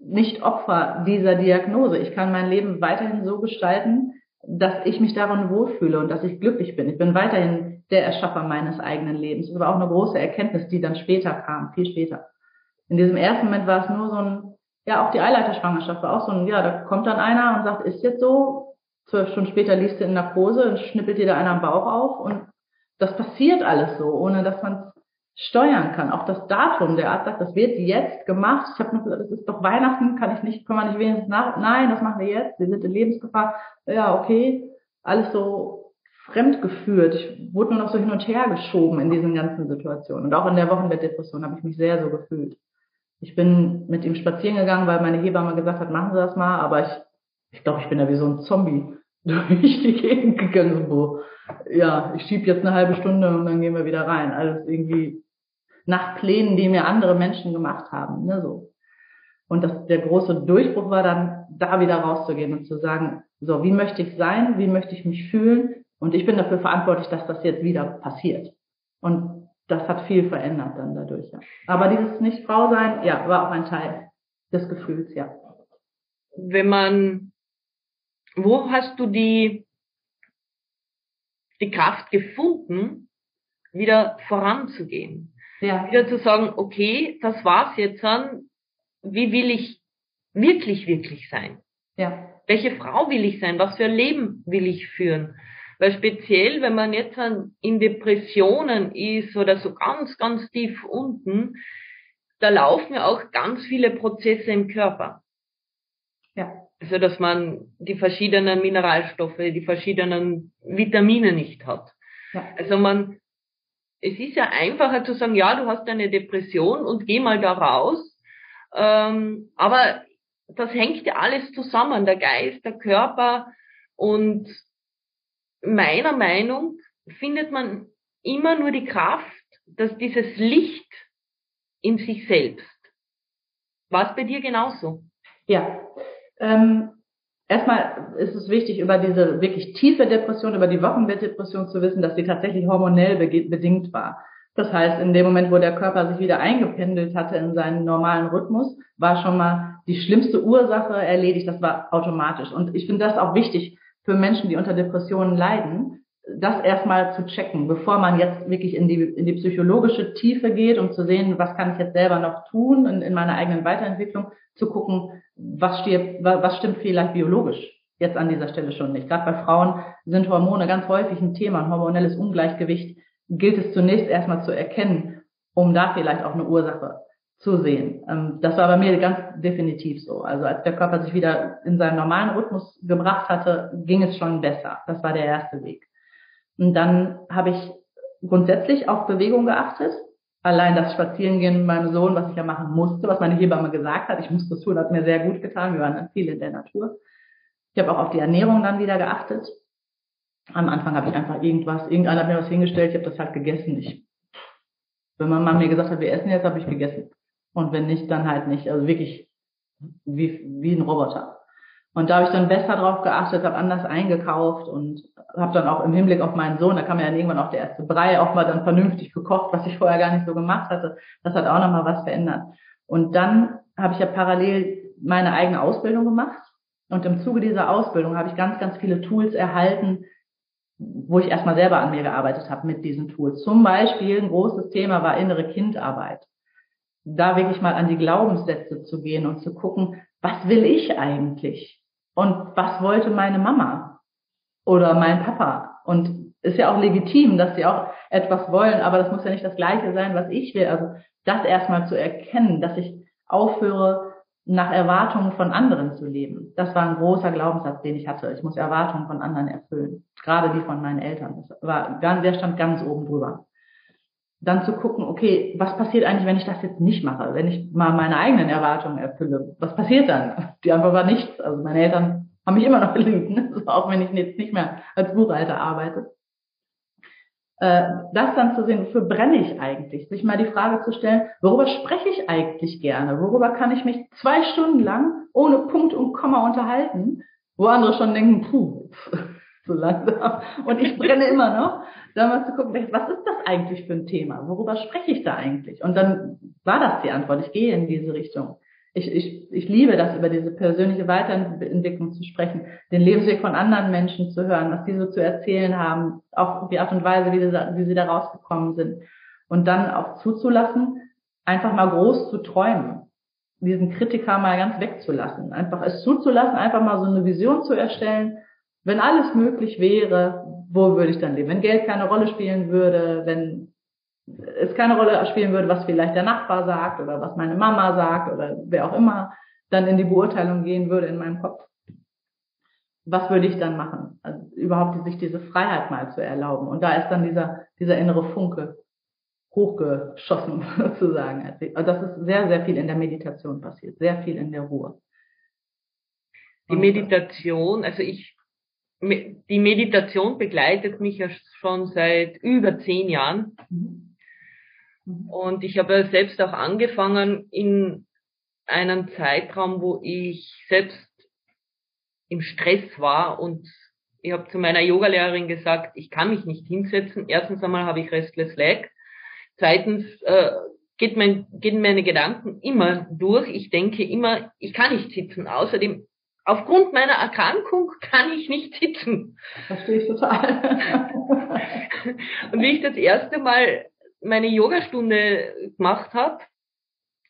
nicht Opfer dieser Diagnose. Ich kann mein Leben weiterhin so gestalten, dass ich mich darin wohlfühle und dass ich glücklich bin. Ich bin weiterhin der Erschaffer meines eigenen Lebens. Das war auch eine große Erkenntnis, die dann später kam, viel später. In diesem ersten Moment war es nur so ein, ja, auch die Eileiterschwangerschaft war auch so ein, ja, da kommt dann einer und sagt, ist jetzt so, zwölf Stunden später liest du in Narkose und schnippelt dir da einer am Bauch auf und das passiert alles so, ohne dass man steuern kann. Auch das Datum, der Arzt sagt, das wird jetzt gemacht. Ich habe nur gesagt, das ist doch Weihnachten, kann ich nicht, kann man nicht wenigstens nach, nein, das machen wir jetzt, wir sind in Lebensgefahr. Ja, okay, alles so fremdgeführt. Ich wurde nur noch so hin und her geschoben in diesen ganzen Situationen. Und auch in der Wochenbettdepression habe ich mich sehr so gefühlt. Ich bin mit ihm spazieren gegangen, weil meine Hebamme gesagt hat, machen Sie das mal, aber ich, ich glaube, ich bin da wie so ein Zombie (laughs) durch die Gegend gegangen, wo, ja, ich schieb jetzt eine halbe Stunde und dann gehen wir wieder rein. Alles irgendwie nach Plänen, die mir andere Menschen gemacht haben, ne, so. Und das, der große Durchbruch war dann, da wieder rauszugehen und zu sagen, so, wie möchte ich sein? Wie möchte ich mich fühlen? Und ich bin dafür verantwortlich, dass das jetzt wieder passiert. Und das hat viel verändert dann dadurch, ja. Aber dieses Nicht-Frau sein, ja, war auch ein Teil des Gefühls, ja. Wenn man, wo hast du die, die Kraft gefunden, wieder voranzugehen? Ja. Wieder zu sagen, okay, das war's jetzt dann, wie will ich wirklich, wirklich sein? Ja. Welche Frau will ich sein? Was für ein Leben will ich führen? Weil speziell, wenn man jetzt in Depressionen ist oder so ganz, ganz tief unten, da laufen ja auch ganz viele Prozesse im Körper. Ja. Also, dass man die verschiedenen Mineralstoffe, die verschiedenen Vitamine nicht hat. Ja. Also man, es ist ja einfacher zu sagen, ja, du hast eine Depression und geh mal da raus. Ähm, aber das hängt ja alles zusammen, der Geist, der Körper und meiner Meinung findet man immer nur die Kraft, dass dieses Licht in sich selbst. War es bei dir genauso? Ja. Ähm, erstmal ist es wichtig, über diese wirklich tiefe Depression, über die Wochenbettdepression zu wissen, dass sie tatsächlich hormonell bedingt war. Das heißt, in dem Moment, wo der Körper sich wieder eingependelt hatte in seinen normalen Rhythmus, war schon mal die schlimmste Ursache erledigt. Das war automatisch. Und ich finde das auch wichtig, für Menschen, die unter Depressionen leiden, das erstmal zu checken, bevor man jetzt wirklich in die, in die psychologische Tiefe geht, um zu sehen, was kann ich jetzt selber noch tun in, in meiner eigenen Weiterentwicklung, zu gucken, was, stirbt, was stimmt vielleicht biologisch jetzt an dieser Stelle schon nicht. Gerade bei Frauen sind Hormone ganz häufig ein Thema, ein hormonelles Ungleichgewicht gilt es zunächst erstmal zu erkennen, um da vielleicht auch eine Ursache zu sehen. Ähm, das war bei mir ganz definitiv so. Also als der Körper sich wieder in seinen normalen Rhythmus gebracht hatte, ging es schon besser. Das war der erste Weg. Und dann habe ich grundsätzlich auf Bewegung geachtet. Allein das Spazierengehen mit meinem Sohn, was ich ja machen musste, was meine Hebamme gesagt hat, ich musste es tun, hat mir sehr gut getan. Wir waren viel in der Natur. Ich habe auch auf die Ernährung dann wieder geachtet. Am Anfang habe ich einfach irgendwas, irgendeiner hat mir was hingestellt, ich habe das halt gegessen. Ich, wenn man mal mir gesagt hat, wir essen jetzt, habe ich gegessen. Und wenn nicht, dann halt nicht. Also wirklich wie, wie ein Roboter. Und da habe ich dann besser drauf geachtet, habe anders eingekauft und habe dann auch im Hinblick auf meinen Sohn, da kam ja dann irgendwann auch der erste Brei, auch mal dann vernünftig gekocht, was ich vorher gar nicht so gemacht hatte. Das hat auch nochmal was verändert. Und dann habe ich ja parallel meine eigene Ausbildung gemacht. Und im Zuge dieser Ausbildung habe ich ganz, ganz viele Tools erhalten, wo ich erstmal selber an mir gearbeitet habe mit diesen Tools. Zum Beispiel ein großes Thema war innere Kindarbeit da wirklich mal an die Glaubenssätze zu gehen und zu gucken, was will ich eigentlich? Und was wollte meine Mama oder mein Papa? Und ist ja auch legitim, dass sie auch etwas wollen, aber das muss ja nicht das Gleiche sein, was ich will. Also das erstmal zu erkennen, dass ich aufhöre, nach Erwartungen von anderen zu leben. Das war ein großer Glaubenssatz, den ich hatte. Ich muss Erwartungen von anderen erfüllen. Gerade die von meinen Eltern. Das war, der stand ganz oben drüber dann zu gucken, okay, was passiert eigentlich, wenn ich das jetzt nicht mache, wenn ich mal meine eigenen Erwartungen erfülle? Was passiert dann? (laughs) Die Antwort war nichts. Also meine Eltern haben mich immer noch (laughs) geliebt, ne? also auch wenn ich jetzt nicht mehr als Buchhalter arbeite. Äh, das dann zu sehen, wofür brenne ich eigentlich? Sich mal die Frage zu stellen, worüber spreche ich eigentlich gerne? Worüber kann ich mich zwei Stunden lang ohne Punkt und Komma unterhalten? Wo andere schon denken, puh, (laughs) so langsam. Und ich brenne immer noch, da mal zu gucken, was ist das eigentlich für ein Thema? Worüber spreche ich da eigentlich? Und dann war das die Antwort. Ich gehe in diese Richtung. Ich, ich, ich liebe das, über diese persönliche Weiterentwicklung zu sprechen, den Lebensweg von anderen Menschen zu hören, was die so zu erzählen haben, auch die Art und Weise, wie, sie, wie sie da rausgekommen sind. Und dann auch zuzulassen, einfach mal groß zu träumen diesen Kritiker mal ganz wegzulassen, einfach es zuzulassen, einfach mal so eine Vision zu erstellen wenn alles möglich wäre, wo würde ich dann leben? Wenn Geld keine Rolle spielen würde, wenn es keine Rolle spielen würde, was vielleicht der Nachbar sagt oder was meine Mama sagt oder wer auch immer dann in die Beurteilung gehen würde in meinem Kopf. Was würde ich dann machen? Also überhaupt sich diese Freiheit mal zu erlauben. Und da ist dann dieser, dieser innere Funke hochgeschossen (laughs) sozusagen. Also das ist sehr, sehr viel in der Meditation passiert, sehr viel in der Ruhe. Die Meditation, also ich die Meditation begleitet mich ja schon seit über zehn Jahren. Mhm. Und ich habe ja selbst auch angefangen in einem Zeitraum, wo ich selbst im Stress war und ich habe zu meiner Yogalehrerin gesagt, ich kann mich nicht hinsetzen. Erstens einmal habe ich Restless Leg. Zweitens äh, geht mein, gehen meine Gedanken immer durch. Ich denke immer, ich kann nicht sitzen. Außerdem aufgrund meiner Erkrankung kann ich nicht sitzen. Verstehe ich total. (laughs) und wie ich das erste Mal meine Yogastunde gemacht habe,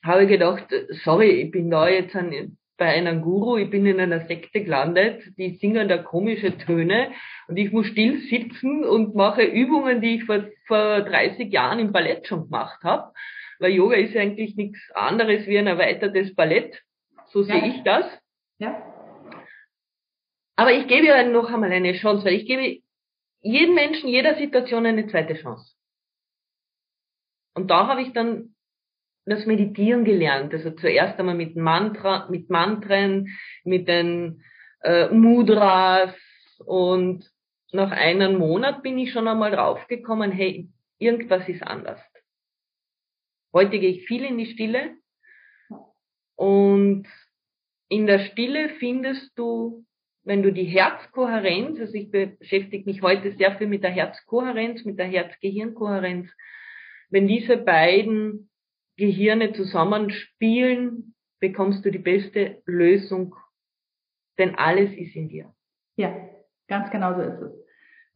habe ich gedacht, sorry, ich bin da jetzt an, bei einem Guru, ich bin in einer Sekte gelandet, die singen da komische Töne und ich muss still sitzen und mache Übungen, die ich vor, vor 30 Jahren im Ballett schon gemacht habe. Weil Yoga ist eigentlich nichts anderes wie ein erweitertes Ballett. So ja. sehe ich das. Ja. Aber ich gebe ja noch einmal eine Chance, weil ich gebe jedem Menschen, jeder Situation eine zweite Chance. Und da habe ich dann das Meditieren gelernt. Also zuerst einmal mit Mantra, mit Mantren, mit den äh, Mudras und nach einem Monat bin ich schon einmal draufgekommen, hey, irgendwas ist anders. Heute gehe ich viel in die Stille und in der Stille findest du wenn du die Herzkohärenz, also ich beschäftige mich heute sehr viel mit der Herzkohärenz, mit der Herz-Gehirn-Kohärenz, wenn diese beiden Gehirne zusammenspielen, bekommst du die beste Lösung, denn alles ist in dir. Ja, ganz genau so ist es.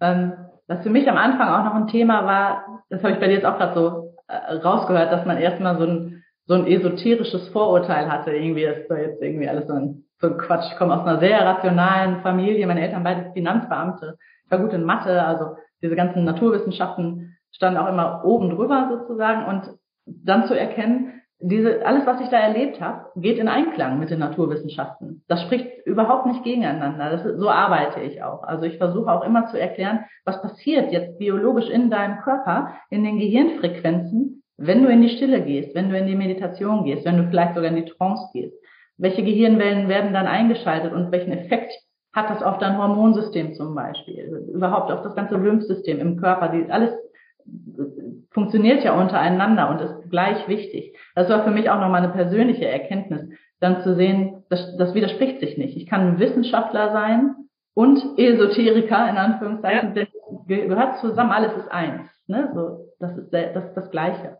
Ähm, was für mich am Anfang auch noch ein Thema war, das habe ich bei dir jetzt auch gerade so äh, rausgehört, dass man erstmal so ein, so ein esoterisches Vorurteil hatte, irgendwie ist da jetzt irgendwie alles so ein so Quatsch. Ich komme aus einer sehr rationalen Familie. Meine Eltern beide Finanzbeamte. Ich war gut in Mathe, also diese ganzen Naturwissenschaften standen auch immer oben drüber sozusagen. Und dann zu erkennen, diese, alles, was ich da erlebt habe, geht in Einklang mit den Naturwissenschaften. Das spricht überhaupt nicht gegeneinander. Das, so arbeite ich auch. Also ich versuche auch immer zu erklären, was passiert jetzt biologisch in deinem Körper, in den Gehirnfrequenzen, wenn du in die Stille gehst, wenn du in die Meditation gehst, wenn du vielleicht sogar in die Trance gehst. Welche Gehirnwellen werden dann eingeschaltet und welchen Effekt hat das auf dein Hormonsystem zum Beispiel, überhaupt auf das ganze Lymphsystem im Körper, die, alles funktioniert ja untereinander und ist gleich wichtig. Das war für mich auch nochmal eine persönliche Erkenntnis, dann zu sehen, das, das widerspricht sich nicht. Ich kann Wissenschaftler sein und Esoteriker, in Anführungszeichen, ja. gehört zusammen, alles ist eins. Ne? So, das ist das, ist das Gleiche.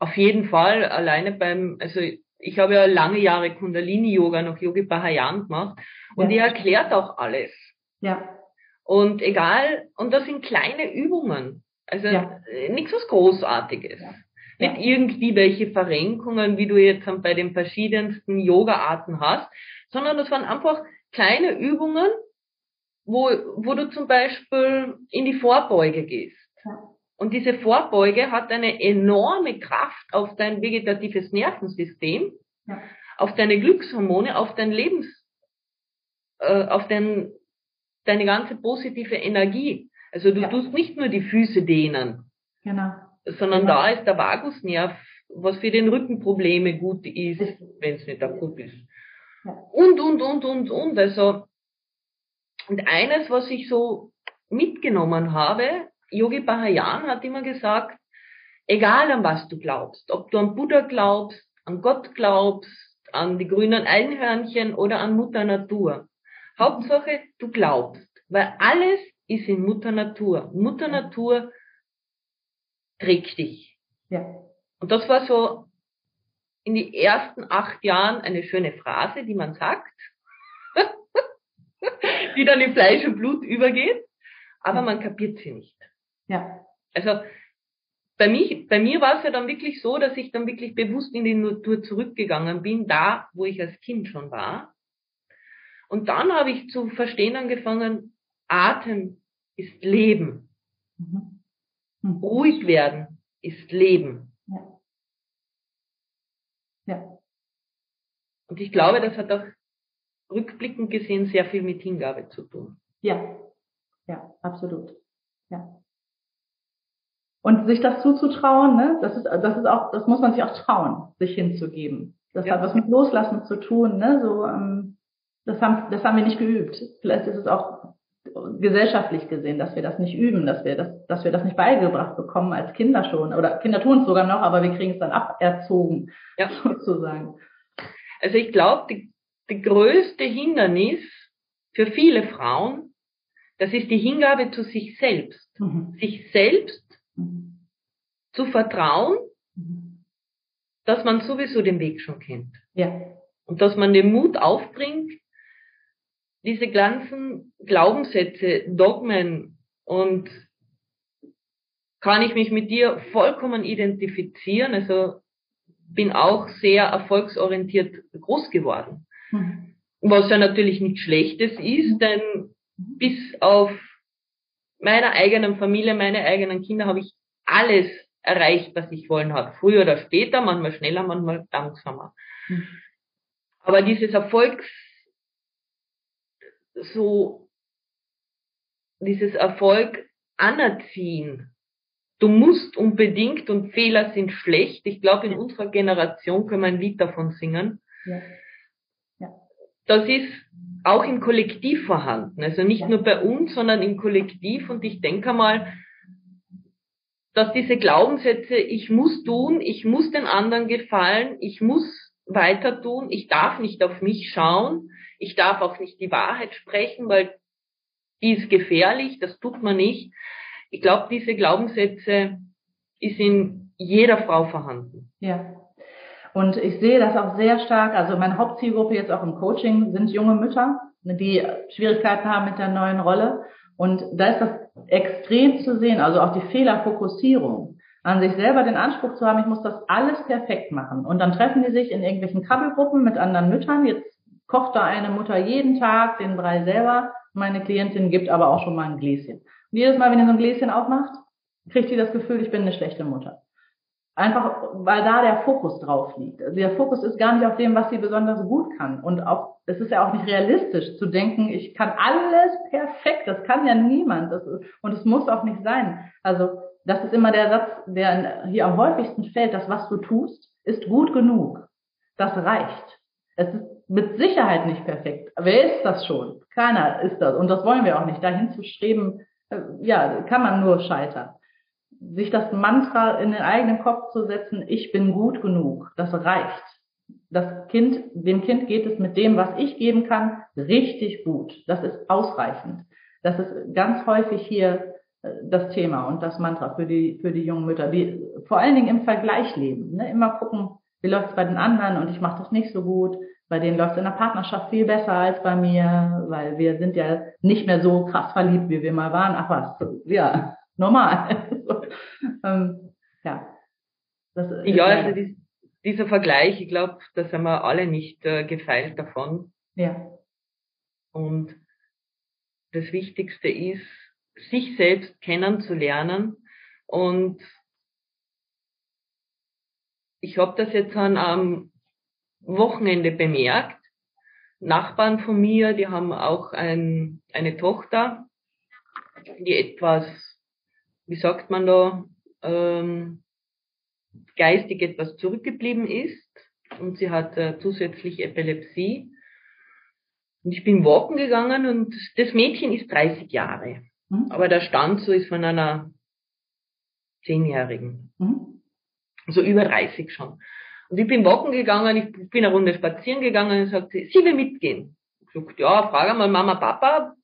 Auf jeden Fall, alleine beim, also ich habe ja lange Jahre Kundalini-Yoga noch Yogi Bahayan gemacht und ja. die erklärt auch alles. Ja. Und egal, und das sind kleine Übungen. Also ja. nichts was Großartiges. Ja. Nicht irgendwie welche Verrenkungen, wie du jetzt bei den verschiedensten Yoga-Arten hast, sondern das waren einfach kleine Übungen, wo, wo du zum Beispiel in die Vorbeuge gehst. Und diese Vorbeuge hat eine enorme Kraft auf dein vegetatives Nervensystem, ja. auf deine Glückshormone, auf dein Lebens, äh, auf dein, deine ganze positive Energie. Also du ja. tust nicht nur die Füße dehnen, genau. sondern genau. da ist der Vagusnerv, was für den Rücken Probleme gut ist, wenn es nicht akut ist. Ja. Und, und, und, und, und. Also, und eines, was ich so mitgenommen habe, Yogi Bahayan hat immer gesagt, egal an was du glaubst, ob du an Buddha glaubst, an Gott glaubst, an die grünen Einhörnchen oder an Mutter Natur. Hauptsache, du glaubst, weil alles ist in Mutter Natur. Mutter Natur trägt dich. Ja. Und das war so in die ersten acht Jahren eine schöne Phrase, die man sagt, (laughs) die dann in Fleisch und Blut übergeht, aber man kapiert sie nicht. Ja. Also bei, mich, bei mir war es ja dann wirklich so, dass ich dann wirklich bewusst in die Natur zurückgegangen bin, da, wo ich als Kind schon war. Und dann habe ich zu verstehen angefangen, Atem ist Leben. Mhm. Mhm. Ruhig werden ist Leben. Ja. ja. Und ich glaube, das hat auch rückblickend gesehen sehr viel mit Hingabe zu tun. Ja, ja, absolut. Und sich das zuzutrauen, ne, das ist, das ist auch, das muss man sich auch trauen, sich hinzugeben. Das ja. hat was mit Loslassen zu tun, ne, so, ähm, das haben, das haben wir nicht geübt. Vielleicht ist es auch gesellschaftlich gesehen, dass wir das nicht üben, dass wir das, dass wir das nicht beigebracht bekommen als Kinder schon. Oder Kinder tun es sogar noch, aber wir kriegen es dann aberzogen, ja. (laughs) sozusagen. Also ich glaube, die, die größte Hindernis für viele Frauen, das ist die Hingabe zu sich selbst. Mhm. Sich selbst. Zu vertrauen, mhm. dass man sowieso den Weg schon kennt. Ja. Und dass man den Mut aufbringt, diese ganzen Glaubenssätze, Dogmen und kann ich mich mit dir vollkommen identifizieren. Also bin auch sehr erfolgsorientiert groß geworden. Mhm. Was ja natürlich nichts Schlechtes ist, denn bis auf meiner eigenen Familie, meine eigenen Kinder habe ich alles erreicht, was ich wollen habe. Früher oder später, manchmal schneller, manchmal langsamer. Mhm. Aber dieses Erfolgs so dieses Erfolg anerziehen. Du musst unbedingt und Fehler sind schlecht. Ich glaube, in unserer Generation können wir ein Lied davon singen. Ja. Ja. Das ist auch im Kollektiv vorhanden. Also nicht nur bei uns, sondern im Kollektiv. Und ich denke mal, dass diese Glaubenssätze, ich muss tun, ich muss den anderen gefallen, ich muss weiter tun, ich darf nicht auf mich schauen, ich darf auch nicht die Wahrheit sprechen, weil die ist gefährlich, das tut man nicht. Ich glaube, diese Glaubenssätze ist in jeder Frau vorhanden. Ja. Und ich sehe das auch sehr stark. Also meine Hauptzielgruppe jetzt auch im Coaching sind junge Mütter, die Schwierigkeiten haben mit der neuen Rolle. Und da ist das extrem zu sehen, also auch die Fehlerfokussierung an sich selber den Anspruch zu haben, ich muss das alles perfekt machen. Und dann treffen die sich in irgendwelchen Krabbelgruppen mit anderen Müttern. Jetzt kocht da eine Mutter jeden Tag den Brei selber. Meine Klientin gibt aber auch schon mal ein Gläschen. Und jedes Mal, wenn ihr so ein Gläschen aufmacht, kriegt ihr das Gefühl, ich bin eine schlechte Mutter. Einfach, weil da der Fokus drauf liegt. Also der Fokus ist gar nicht auf dem, was sie besonders gut kann. Und auch, es ist ja auch nicht realistisch zu denken, ich kann alles perfekt. Das kann ja niemand. Ist, und es muss auch nicht sein. Also, das ist immer der Satz, der hier am häufigsten fällt. Das, was du tust, ist gut genug. Das reicht. Es ist mit Sicherheit nicht perfekt. Wer ist das schon? Keiner ist das. Und das wollen wir auch nicht. Dahin zu streben, äh, ja, kann man nur scheitern sich das Mantra in den eigenen Kopf zu setzen, ich bin gut genug, das reicht. Das Kind, dem Kind geht es mit dem, was ich geben kann, richtig gut. Das ist ausreichend. Das ist ganz häufig hier äh, das Thema und das Mantra für die, für die jungen Mütter, die vor allen Dingen im Vergleich leben. Ne? Immer gucken, wie läuft es bei den anderen und ich mache das nicht so gut. Bei denen läuft es in der Partnerschaft viel besser als bei mir, weil wir sind ja nicht mehr so krass verliebt, wie wir mal waren. Ach was, ja, normal. (laughs) ähm, ja. Das ja, also dies, dieser Vergleich, ich glaube, da sind wir alle nicht äh, gefeilt davon. Ja. Und das Wichtigste ist, sich selbst kennenzulernen. Und ich habe das jetzt an am Wochenende bemerkt. Nachbarn von mir, die haben auch ein, eine Tochter, die etwas wie sagt man da, ähm, geistig etwas zurückgeblieben ist und sie hat äh, zusätzlich Epilepsie. Und ich bin walken gegangen und das Mädchen ist 30 Jahre. Mhm. Aber der Stand so ist von einer Zehnjährigen. Mhm. So über 30 schon. Und ich bin walken gegangen, ich bin eine Runde spazieren gegangen und sagte, sie will mitgehen. Ich sagte, ja, frage mal Mama, Papa,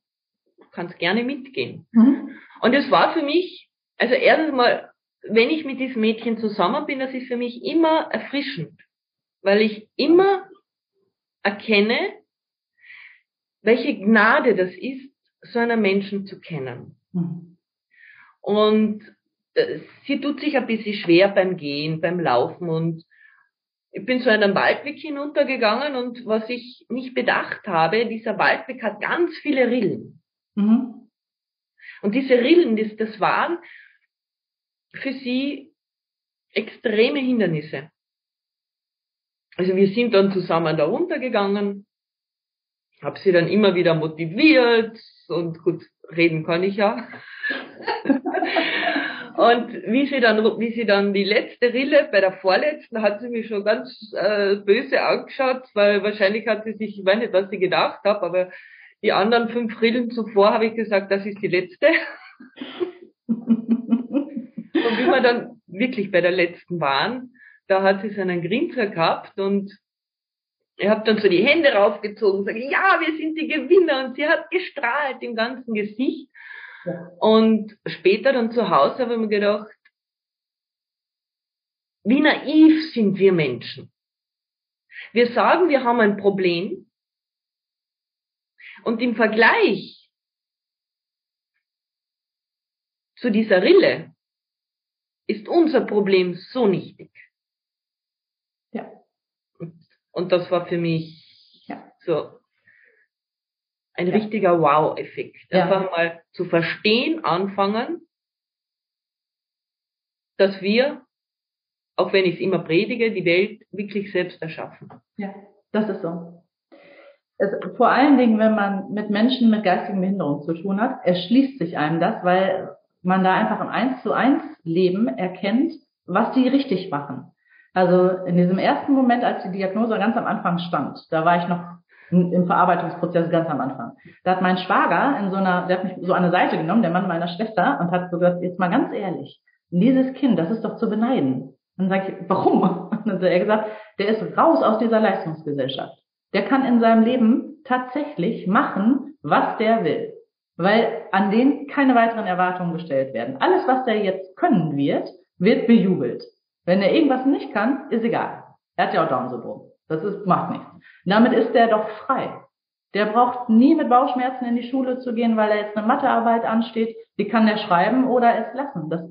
kannst gerne mitgehen. Mhm. Und es war für mich also erstens mal, wenn ich mit diesem Mädchen zusammen bin, das ist für mich immer erfrischend, weil ich immer erkenne, welche Gnade das ist, so einen Menschen zu kennen. Mhm. Und äh, sie tut sich ein bisschen schwer beim Gehen, beim Laufen und ich bin so in einen Waldweg hinuntergegangen und was ich nicht bedacht habe, dieser Waldweg hat ganz viele Rillen. Mhm. Und diese Rillen, das, das waren für sie extreme Hindernisse. Also wir sind dann zusammen da runtergegangen, habe sie dann immer wieder motiviert und gut, reden kann ich ja. (laughs) und wie sie dann, wie sie dann die letzte Rille bei der vorletzten hat sie mich schon ganz äh, böse angeschaut, weil wahrscheinlich hat sie sich, ich weiß nicht, was sie gedacht hat, aber die anderen fünf Rillen zuvor habe ich gesagt, das ist die letzte. (laughs) Und wie wir dann wirklich bei der letzten waren, da hat sie so einen Grinser gehabt und ich habe dann so die Hände raufgezogen und gesagt, ja, wir sind die Gewinner und sie hat gestrahlt im ganzen Gesicht. Ja. Und später dann zu Hause habe ich mir gedacht, wie naiv sind wir Menschen. Wir sagen, wir haben ein Problem und im Vergleich zu dieser Rille ist unser Problem so nichtig. Ja. Und, und das war für mich ja. so ein ja. richtiger Wow-Effekt. Ja. Einfach mal zu verstehen, anfangen, dass wir, auch wenn ich es immer predige, die Welt wirklich selbst erschaffen. Ja, das ist so. Es, vor allen Dingen, wenn man mit Menschen mit geistigen Behinderungen zu tun hat, erschließt sich einem das, weil man da einfach im Eins zu eins Leben erkennt, was die richtig machen. Also in diesem ersten Moment, als die Diagnose ganz am Anfang stand, da war ich noch im Verarbeitungsprozess ganz am Anfang. Da hat mein Schwager in so einer, der hat mich so an eine Seite genommen, der Mann meiner Schwester, und hat so gesagt, jetzt mal ganz ehrlich, dieses Kind, das ist doch zu beneiden. Dann sage ich, warum? Und dann hat er gesagt, der ist raus aus dieser Leistungsgesellschaft. Der kann in seinem Leben tatsächlich machen, was der will weil an den keine weiteren Erwartungen gestellt werden. Alles, was der jetzt können wird, wird bejubelt. Wenn er irgendwas nicht kann, ist egal. Er hat ja auch Down-Syndrom. Das ist, macht nichts. Damit ist der doch frei. Der braucht nie mit Bauchschmerzen in die Schule zu gehen, weil er jetzt eine Mathearbeit ansteht. Die kann er schreiben oder es lassen. Das,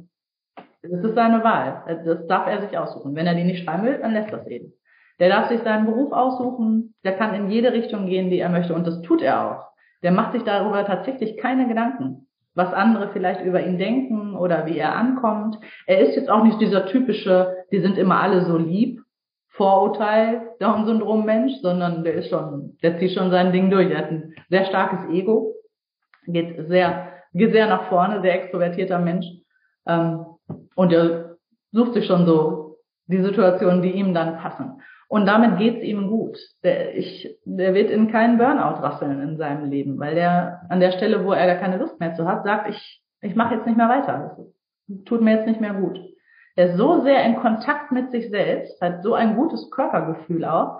das ist seine Wahl. Das darf er sich aussuchen. Wenn er die nicht schreiben will, dann lässt das eben. Der darf sich seinen Beruf aussuchen. Der kann in jede Richtung gehen, die er möchte. Und das tut er auch der macht sich darüber tatsächlich keine Gedanken. was andere vielleicht über ihn denken oder wie er ankommt. Er ist jetzt auch nicht dieser typische, die sind immer alle so lieb, Vorurteil, Down-Syndrom-Mensch, sondern der ist schon, der zieht schon sein Ding durch. Er hat ein sehr starkes Ego, geht sehr, geht sehr nach vorne, sehr extrovertierter Mensch. Ähm, und er sucht sich schon so die Situationen, die ihm dann passen. Und damit geht's ihm gut. Der, ich, der wird in keinen Burnout rasseln in seinem Leben, weil der an der Stelle, wo er da keine Lust mehr zu hat, sagt, ich, ich mache jetzt nicht mehr weiter. Das tut mir jetzt nicht mehr gut. Er ist so sehr in Kontakt mit sich selbst, hat so ein gutes Körpergefühl auch,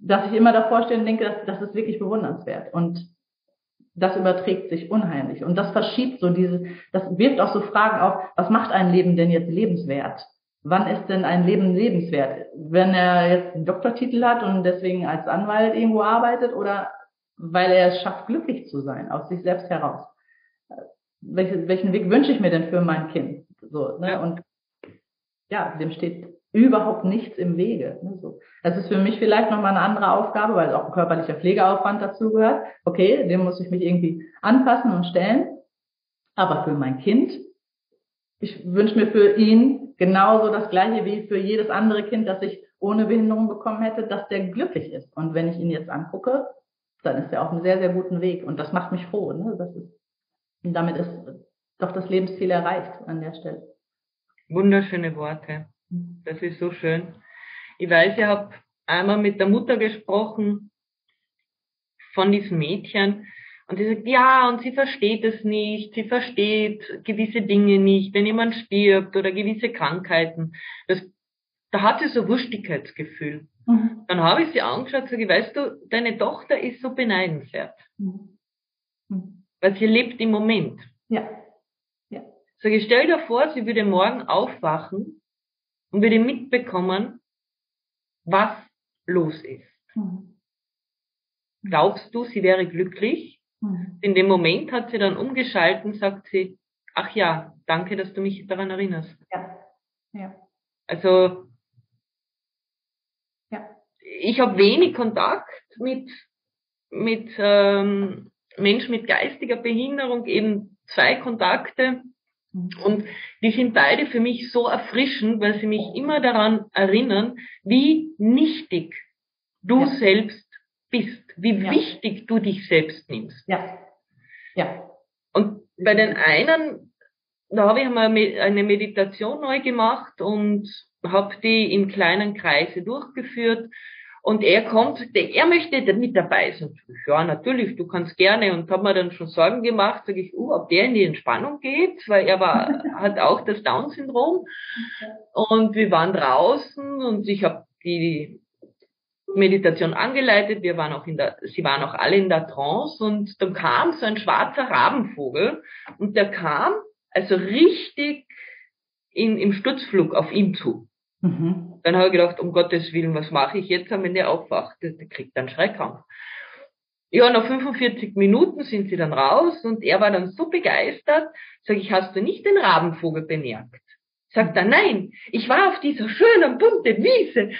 dass ich immer davor stehe und denke, das, das ist wirklich bewundernswert. Und das überträgt sich unheimlich. Und das verschiebt so diese, das wirft auch so Fragen auf, was macht ein Leben denn jetzt lebenswert? Wann ist denn ein Leben lebenswert? Wenn er jetzt einen Doktortitel hat und deswegen als Anwalt irgendwo arbeitet oder weil er es schafft, glücklich zu sein, aus sich selbst heraus? Welchen, welchen Weg wünsche ich mir denn für mein Kind? So, ne? Und ja, dem steht überhaupt nichts im Wege. Ne, so. Das ist für mich vielleicht nochmal eine andere Aufgabe, weil auch ein körperlicher Pflegeaufwand dazugehört. Okay, dem muss ich mich irgendwie anpassen und stellen. Aber für mein Kind, ich wünsche mir für ihn genauso das Gleiche wie für jedes andere Kind, das ich ohne Behinderung bekommen hätte, dass der glücklich ist. Und wenn ich ihn jetzt angucke, dann ist er auf einem sehr, sehr guten Weg. Und das macht mich froh. Ne? Das ist, und damit ist doch das Lebensziel erreicht an der Stelle. Wunderschöne Worte. Das ist so schön. Ich weiß, ich habe einmal mit der Mutter gesprochen von diesem Mädchen und sie sagt, ja, und sie versteht es nicht, sie versteht gewisse Dinge nicht, wenn jemand stirbt oder gewisse Krankheiten. Das, da hat sie so Wurstigkeitsgefühl. Mhm. Dann habe ich sie angeschaut und sage, weißt du, deine Tochter ist so beneidenswert. Mhm. Mhm. Weil sie lebt im Moment. Ja. Sag ich, stell dir vor, sie würde morgen aufwachen und würde mitbekommen, was los ist. Mhm. Glaubst du, sie wäre glücklich? Mhm. In dem Moment hat sie dann umgeschalten, sagt sie, ach ja, danke, dass du mich daran erinnerst. Ja. ja. Also, ja. ich habe wenig Kontakt mit, mit ähm, Menschen mit geistiger Behinderung, eben zwei Kontakte. Und die sind beide für mich so erfrischend, weil sie mich immer daran erinnern, wie nichtig du ja. selbst bist, wie ja. wichtig du dich selbst nimmst. Ja. Ja. Und bei den einen, da habe ich einmal eine Meditation neu gemacht und habe die im kleinen Kreise durchgeführt und er kommt, er möchte mit dabei sein. Ja, natürlich, du kannst gerne. Und habe mir dann schon Sorgen gemacht, sage ich, uh, ob der in die Entspannung geht, weil er war, (laughs) hat auch das Down-Syndrom. Und wir waren draußen und ich habe die Meditation angeleitet. Wir waren auch in der, sie waren auch alle in der Trance und dann kam so ein schwarzer Rabenvogel und der kam also richtig in, im Sturzflug auf ihn zu. Mhm. Dann habe ich gedacht, um Gottes Willen, was mache ich jetzt, wenn der aufwacht? Der, der kriegt einen Schreikampf. Ja, nach 45 Minuten sind sie dann raus und er war dann so begeistert, sag ich, hast du nicht den Rabenvogel bemerkt? Sagt er, nein, ich war auf dieser schönen bunten Wiese.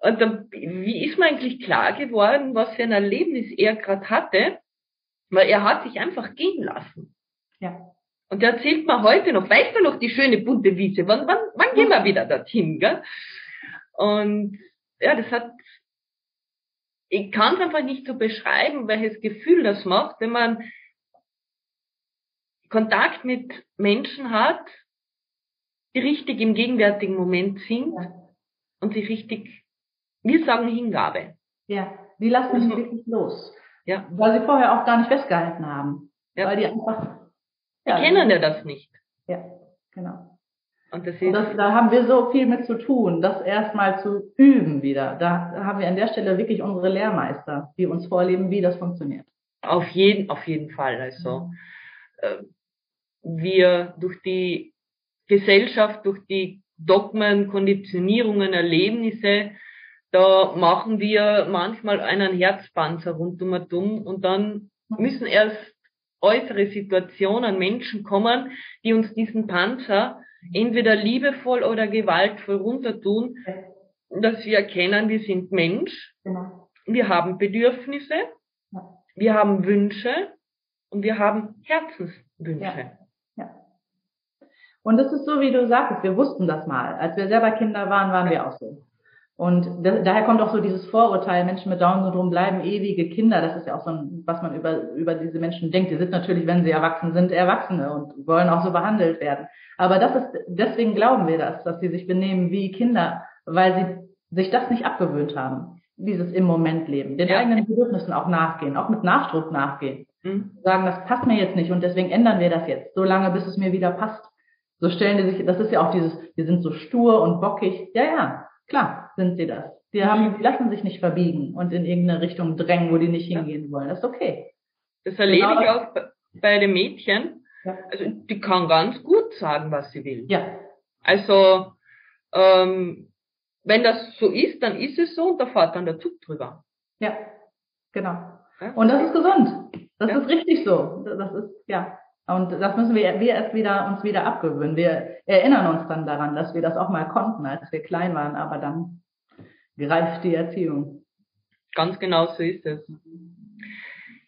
Und dann, wie ist mir eigentlich klar geworden, was für ein Erlebnis er gerade hatte? Weil er hat sich einfach gehen lassen. Ja. Und der erzählt mir heute noch, weißt du noch die schöne bunte Wiese? Wann, wann, wann gehen wir wieder dorthin, gell? Und ja, das hat, ich kann es einfach nicht so beschreiben, welches Gefühl das macht, wenn man Kontakt mit Menschen hat, die richtig im gegenwärtigen Moment sind ja. und sich richtig, wir sagen Hingabe. Ja, die lassen sich wirklich los. Ja. Weil sie vorher auch gar nicht festgehalten haben. Ja. Weil die einfach ja, die kennen ja das nicht. Ja, genau. Und, das und das, da haben wir so viel mit zu tun, das erstmal zu üben wieder. Da haben wir an der Stelle wirklich unsere Lehrmeister, die uns vorleben, wie das funktioniert. Auf jeden, auf jeden Fall. Also äh, wir durch die Gesellschaft, durch die Dogmen, Konditionierungen, Erlebnisse, da machen wir manchmal einen Herzpanzer rundum und um und dann müssen erst äußere Situationen, Menschen kommen, die uns diesen Panzer entweder liebevoll oder gewaltvoll runtertun, dass wir erkennen, wir sind Mensch, genau. wir haben Bedürfnisse, wir haben Wünsche und wir haben Herzenswünsche. Ja. ja. Und es ist so, wie du sagst, wir wussten das mal. Als wir selber Kinder waren, waren wir auch so. Und da, daher kommt auch so dieses Vorurteil, Menschen mit Down-Syndrom bleiben ewige Kinder. Das ist ja auch so ein, was man über, über diese Menschen denkt. Die sind natürlich, wenn sie erwachsen sind, Erwachsene und wollen auch so behandelt werden. Aber das ist, deswegen glauben wir das, dass sie sich benehmen wie Kinder, weil sie sich das nicht abgewöhnt haben. Dieses im Moment leben, den ja. eigenen Bedürfnissen auch nachgehen, auch mit Nachdruck nachgehen. Mhm. Sagen, das passt mir jetzt nicht und deswegen ändern wir das jetzt, so lange bis es mir wieder passt. So stellen die sich, das ist ja auch dieses, wir sind so stur und bockig. Ja, ja, Klar sind sie das. Die haben, die lassen sich nicht verbiegen und in irgendeine Richtung drängen, wo die nicht hingehen wollen. Das ist okay. Das erlebe genau. ich auch bei den Mädchen. Ja. Also die kann ganz gut sagen, was sie will. Ja. Also ähm, wenn das so ist, dann ist es so und da fährt dann der Zug drüber. Ja, genau. Ja. Und das ist gesund. Das ja. ist richtig so. Das ist ja. Und das müssen wir, wir erst wieder, uns wieder abgewöhnen. Wir erinnern uns dann daran, dass wir das auch mal konnten, als wir klein waren, aber dann greift die Erziehung. Ganz genau so ist es.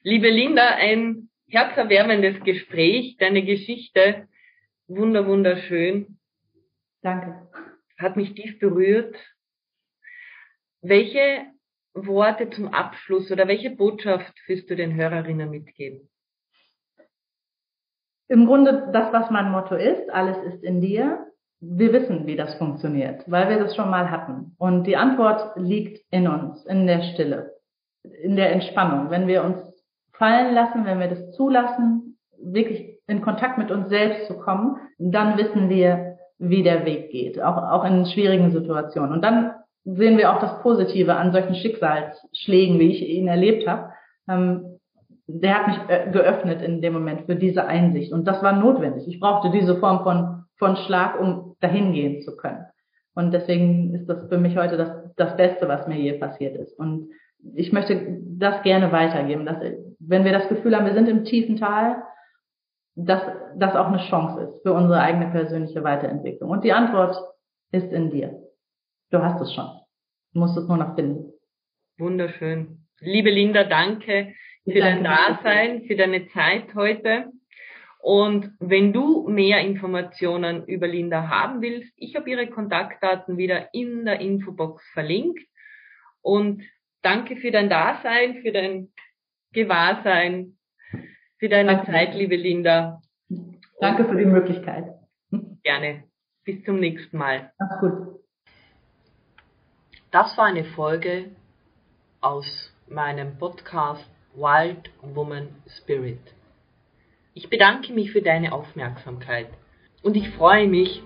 Liebe Linda, ein herzerwärmendes Gespräch, deine Geschichte, wunder, wunderschön. Danke. Hat mich tief berührt. Welche Worte zum Abschluss oder welche Botschaft willst du den Hörerinnen mitgeben? Im Grunde das, was mein Motto ist, alles ist in dir. Wir wissen, wie das funktioniert, weil wir das schon mal hatten. Und die Antwort liegt in uns, in der Stille, in der Entspannung. Wenn wir uns fallen lassen, wenn wir das zulassen, wirklich in Kontakt mit uns selbst zu kommen, dann wissen wir, wie der Weg geht, auch, auch in schwierigen Situationen. Und dann sehen wir auch das Positive an solchen Schicksalsschlägen, wie ich ihn erlebt habe. Ähm, der hat mich äh, geöffnet in dem Moment für diese Einsicht. Und das war notwendig. Ich brauchte diese Form von, von Schlag, um dahin gehen zu können. Und deswegen ist das für mich heute das, das Beste, was mir je passiert ist. Und ich möchte das gerne weitergeben, dass, wenn wir das Gefühl haben, wir sind im tiefen Tal, dass das auch eine Chance ist für unsere eigene persönliche Weiterentwicklung. Und die Antwort ist in dir. Du hast es schon. Du musst es nur noch finden. Wunderschön. Liebe Linda, danke für dein Dasein, für deine Zeit heute. Und wenn du mehr Informationen über Linda haben willst, ich habe ihre Kontaktdaten wieder in der Infobox verlinkt. Und danke für dein Dasein, für dein Gewahrsein, für deine danke. Zeit, liebe Linda. Danke für die Möglichkeit. Gerne. Bis zum nächsten Mal. Mach's gut. Das war eine Folge aus meinem Podcast Wild Woman Spirit. Ich bedanke mich für deine Aufmerksamkeit und ich freue mich,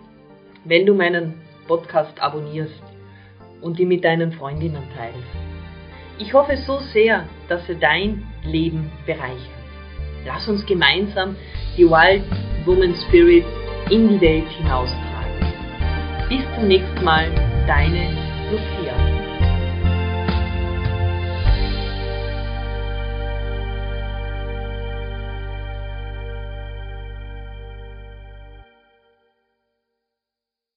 wenn du meinen Podcast abonnierst und ihn mit deinen Freundinnen teilst. Ich hoffe so sehr, dass er dein Leben bereichert. Lass uns gemeinsam die Wild Woman Spirit in die Welt hinaustragen. Bis zum nächsten Mal, deine Lucia.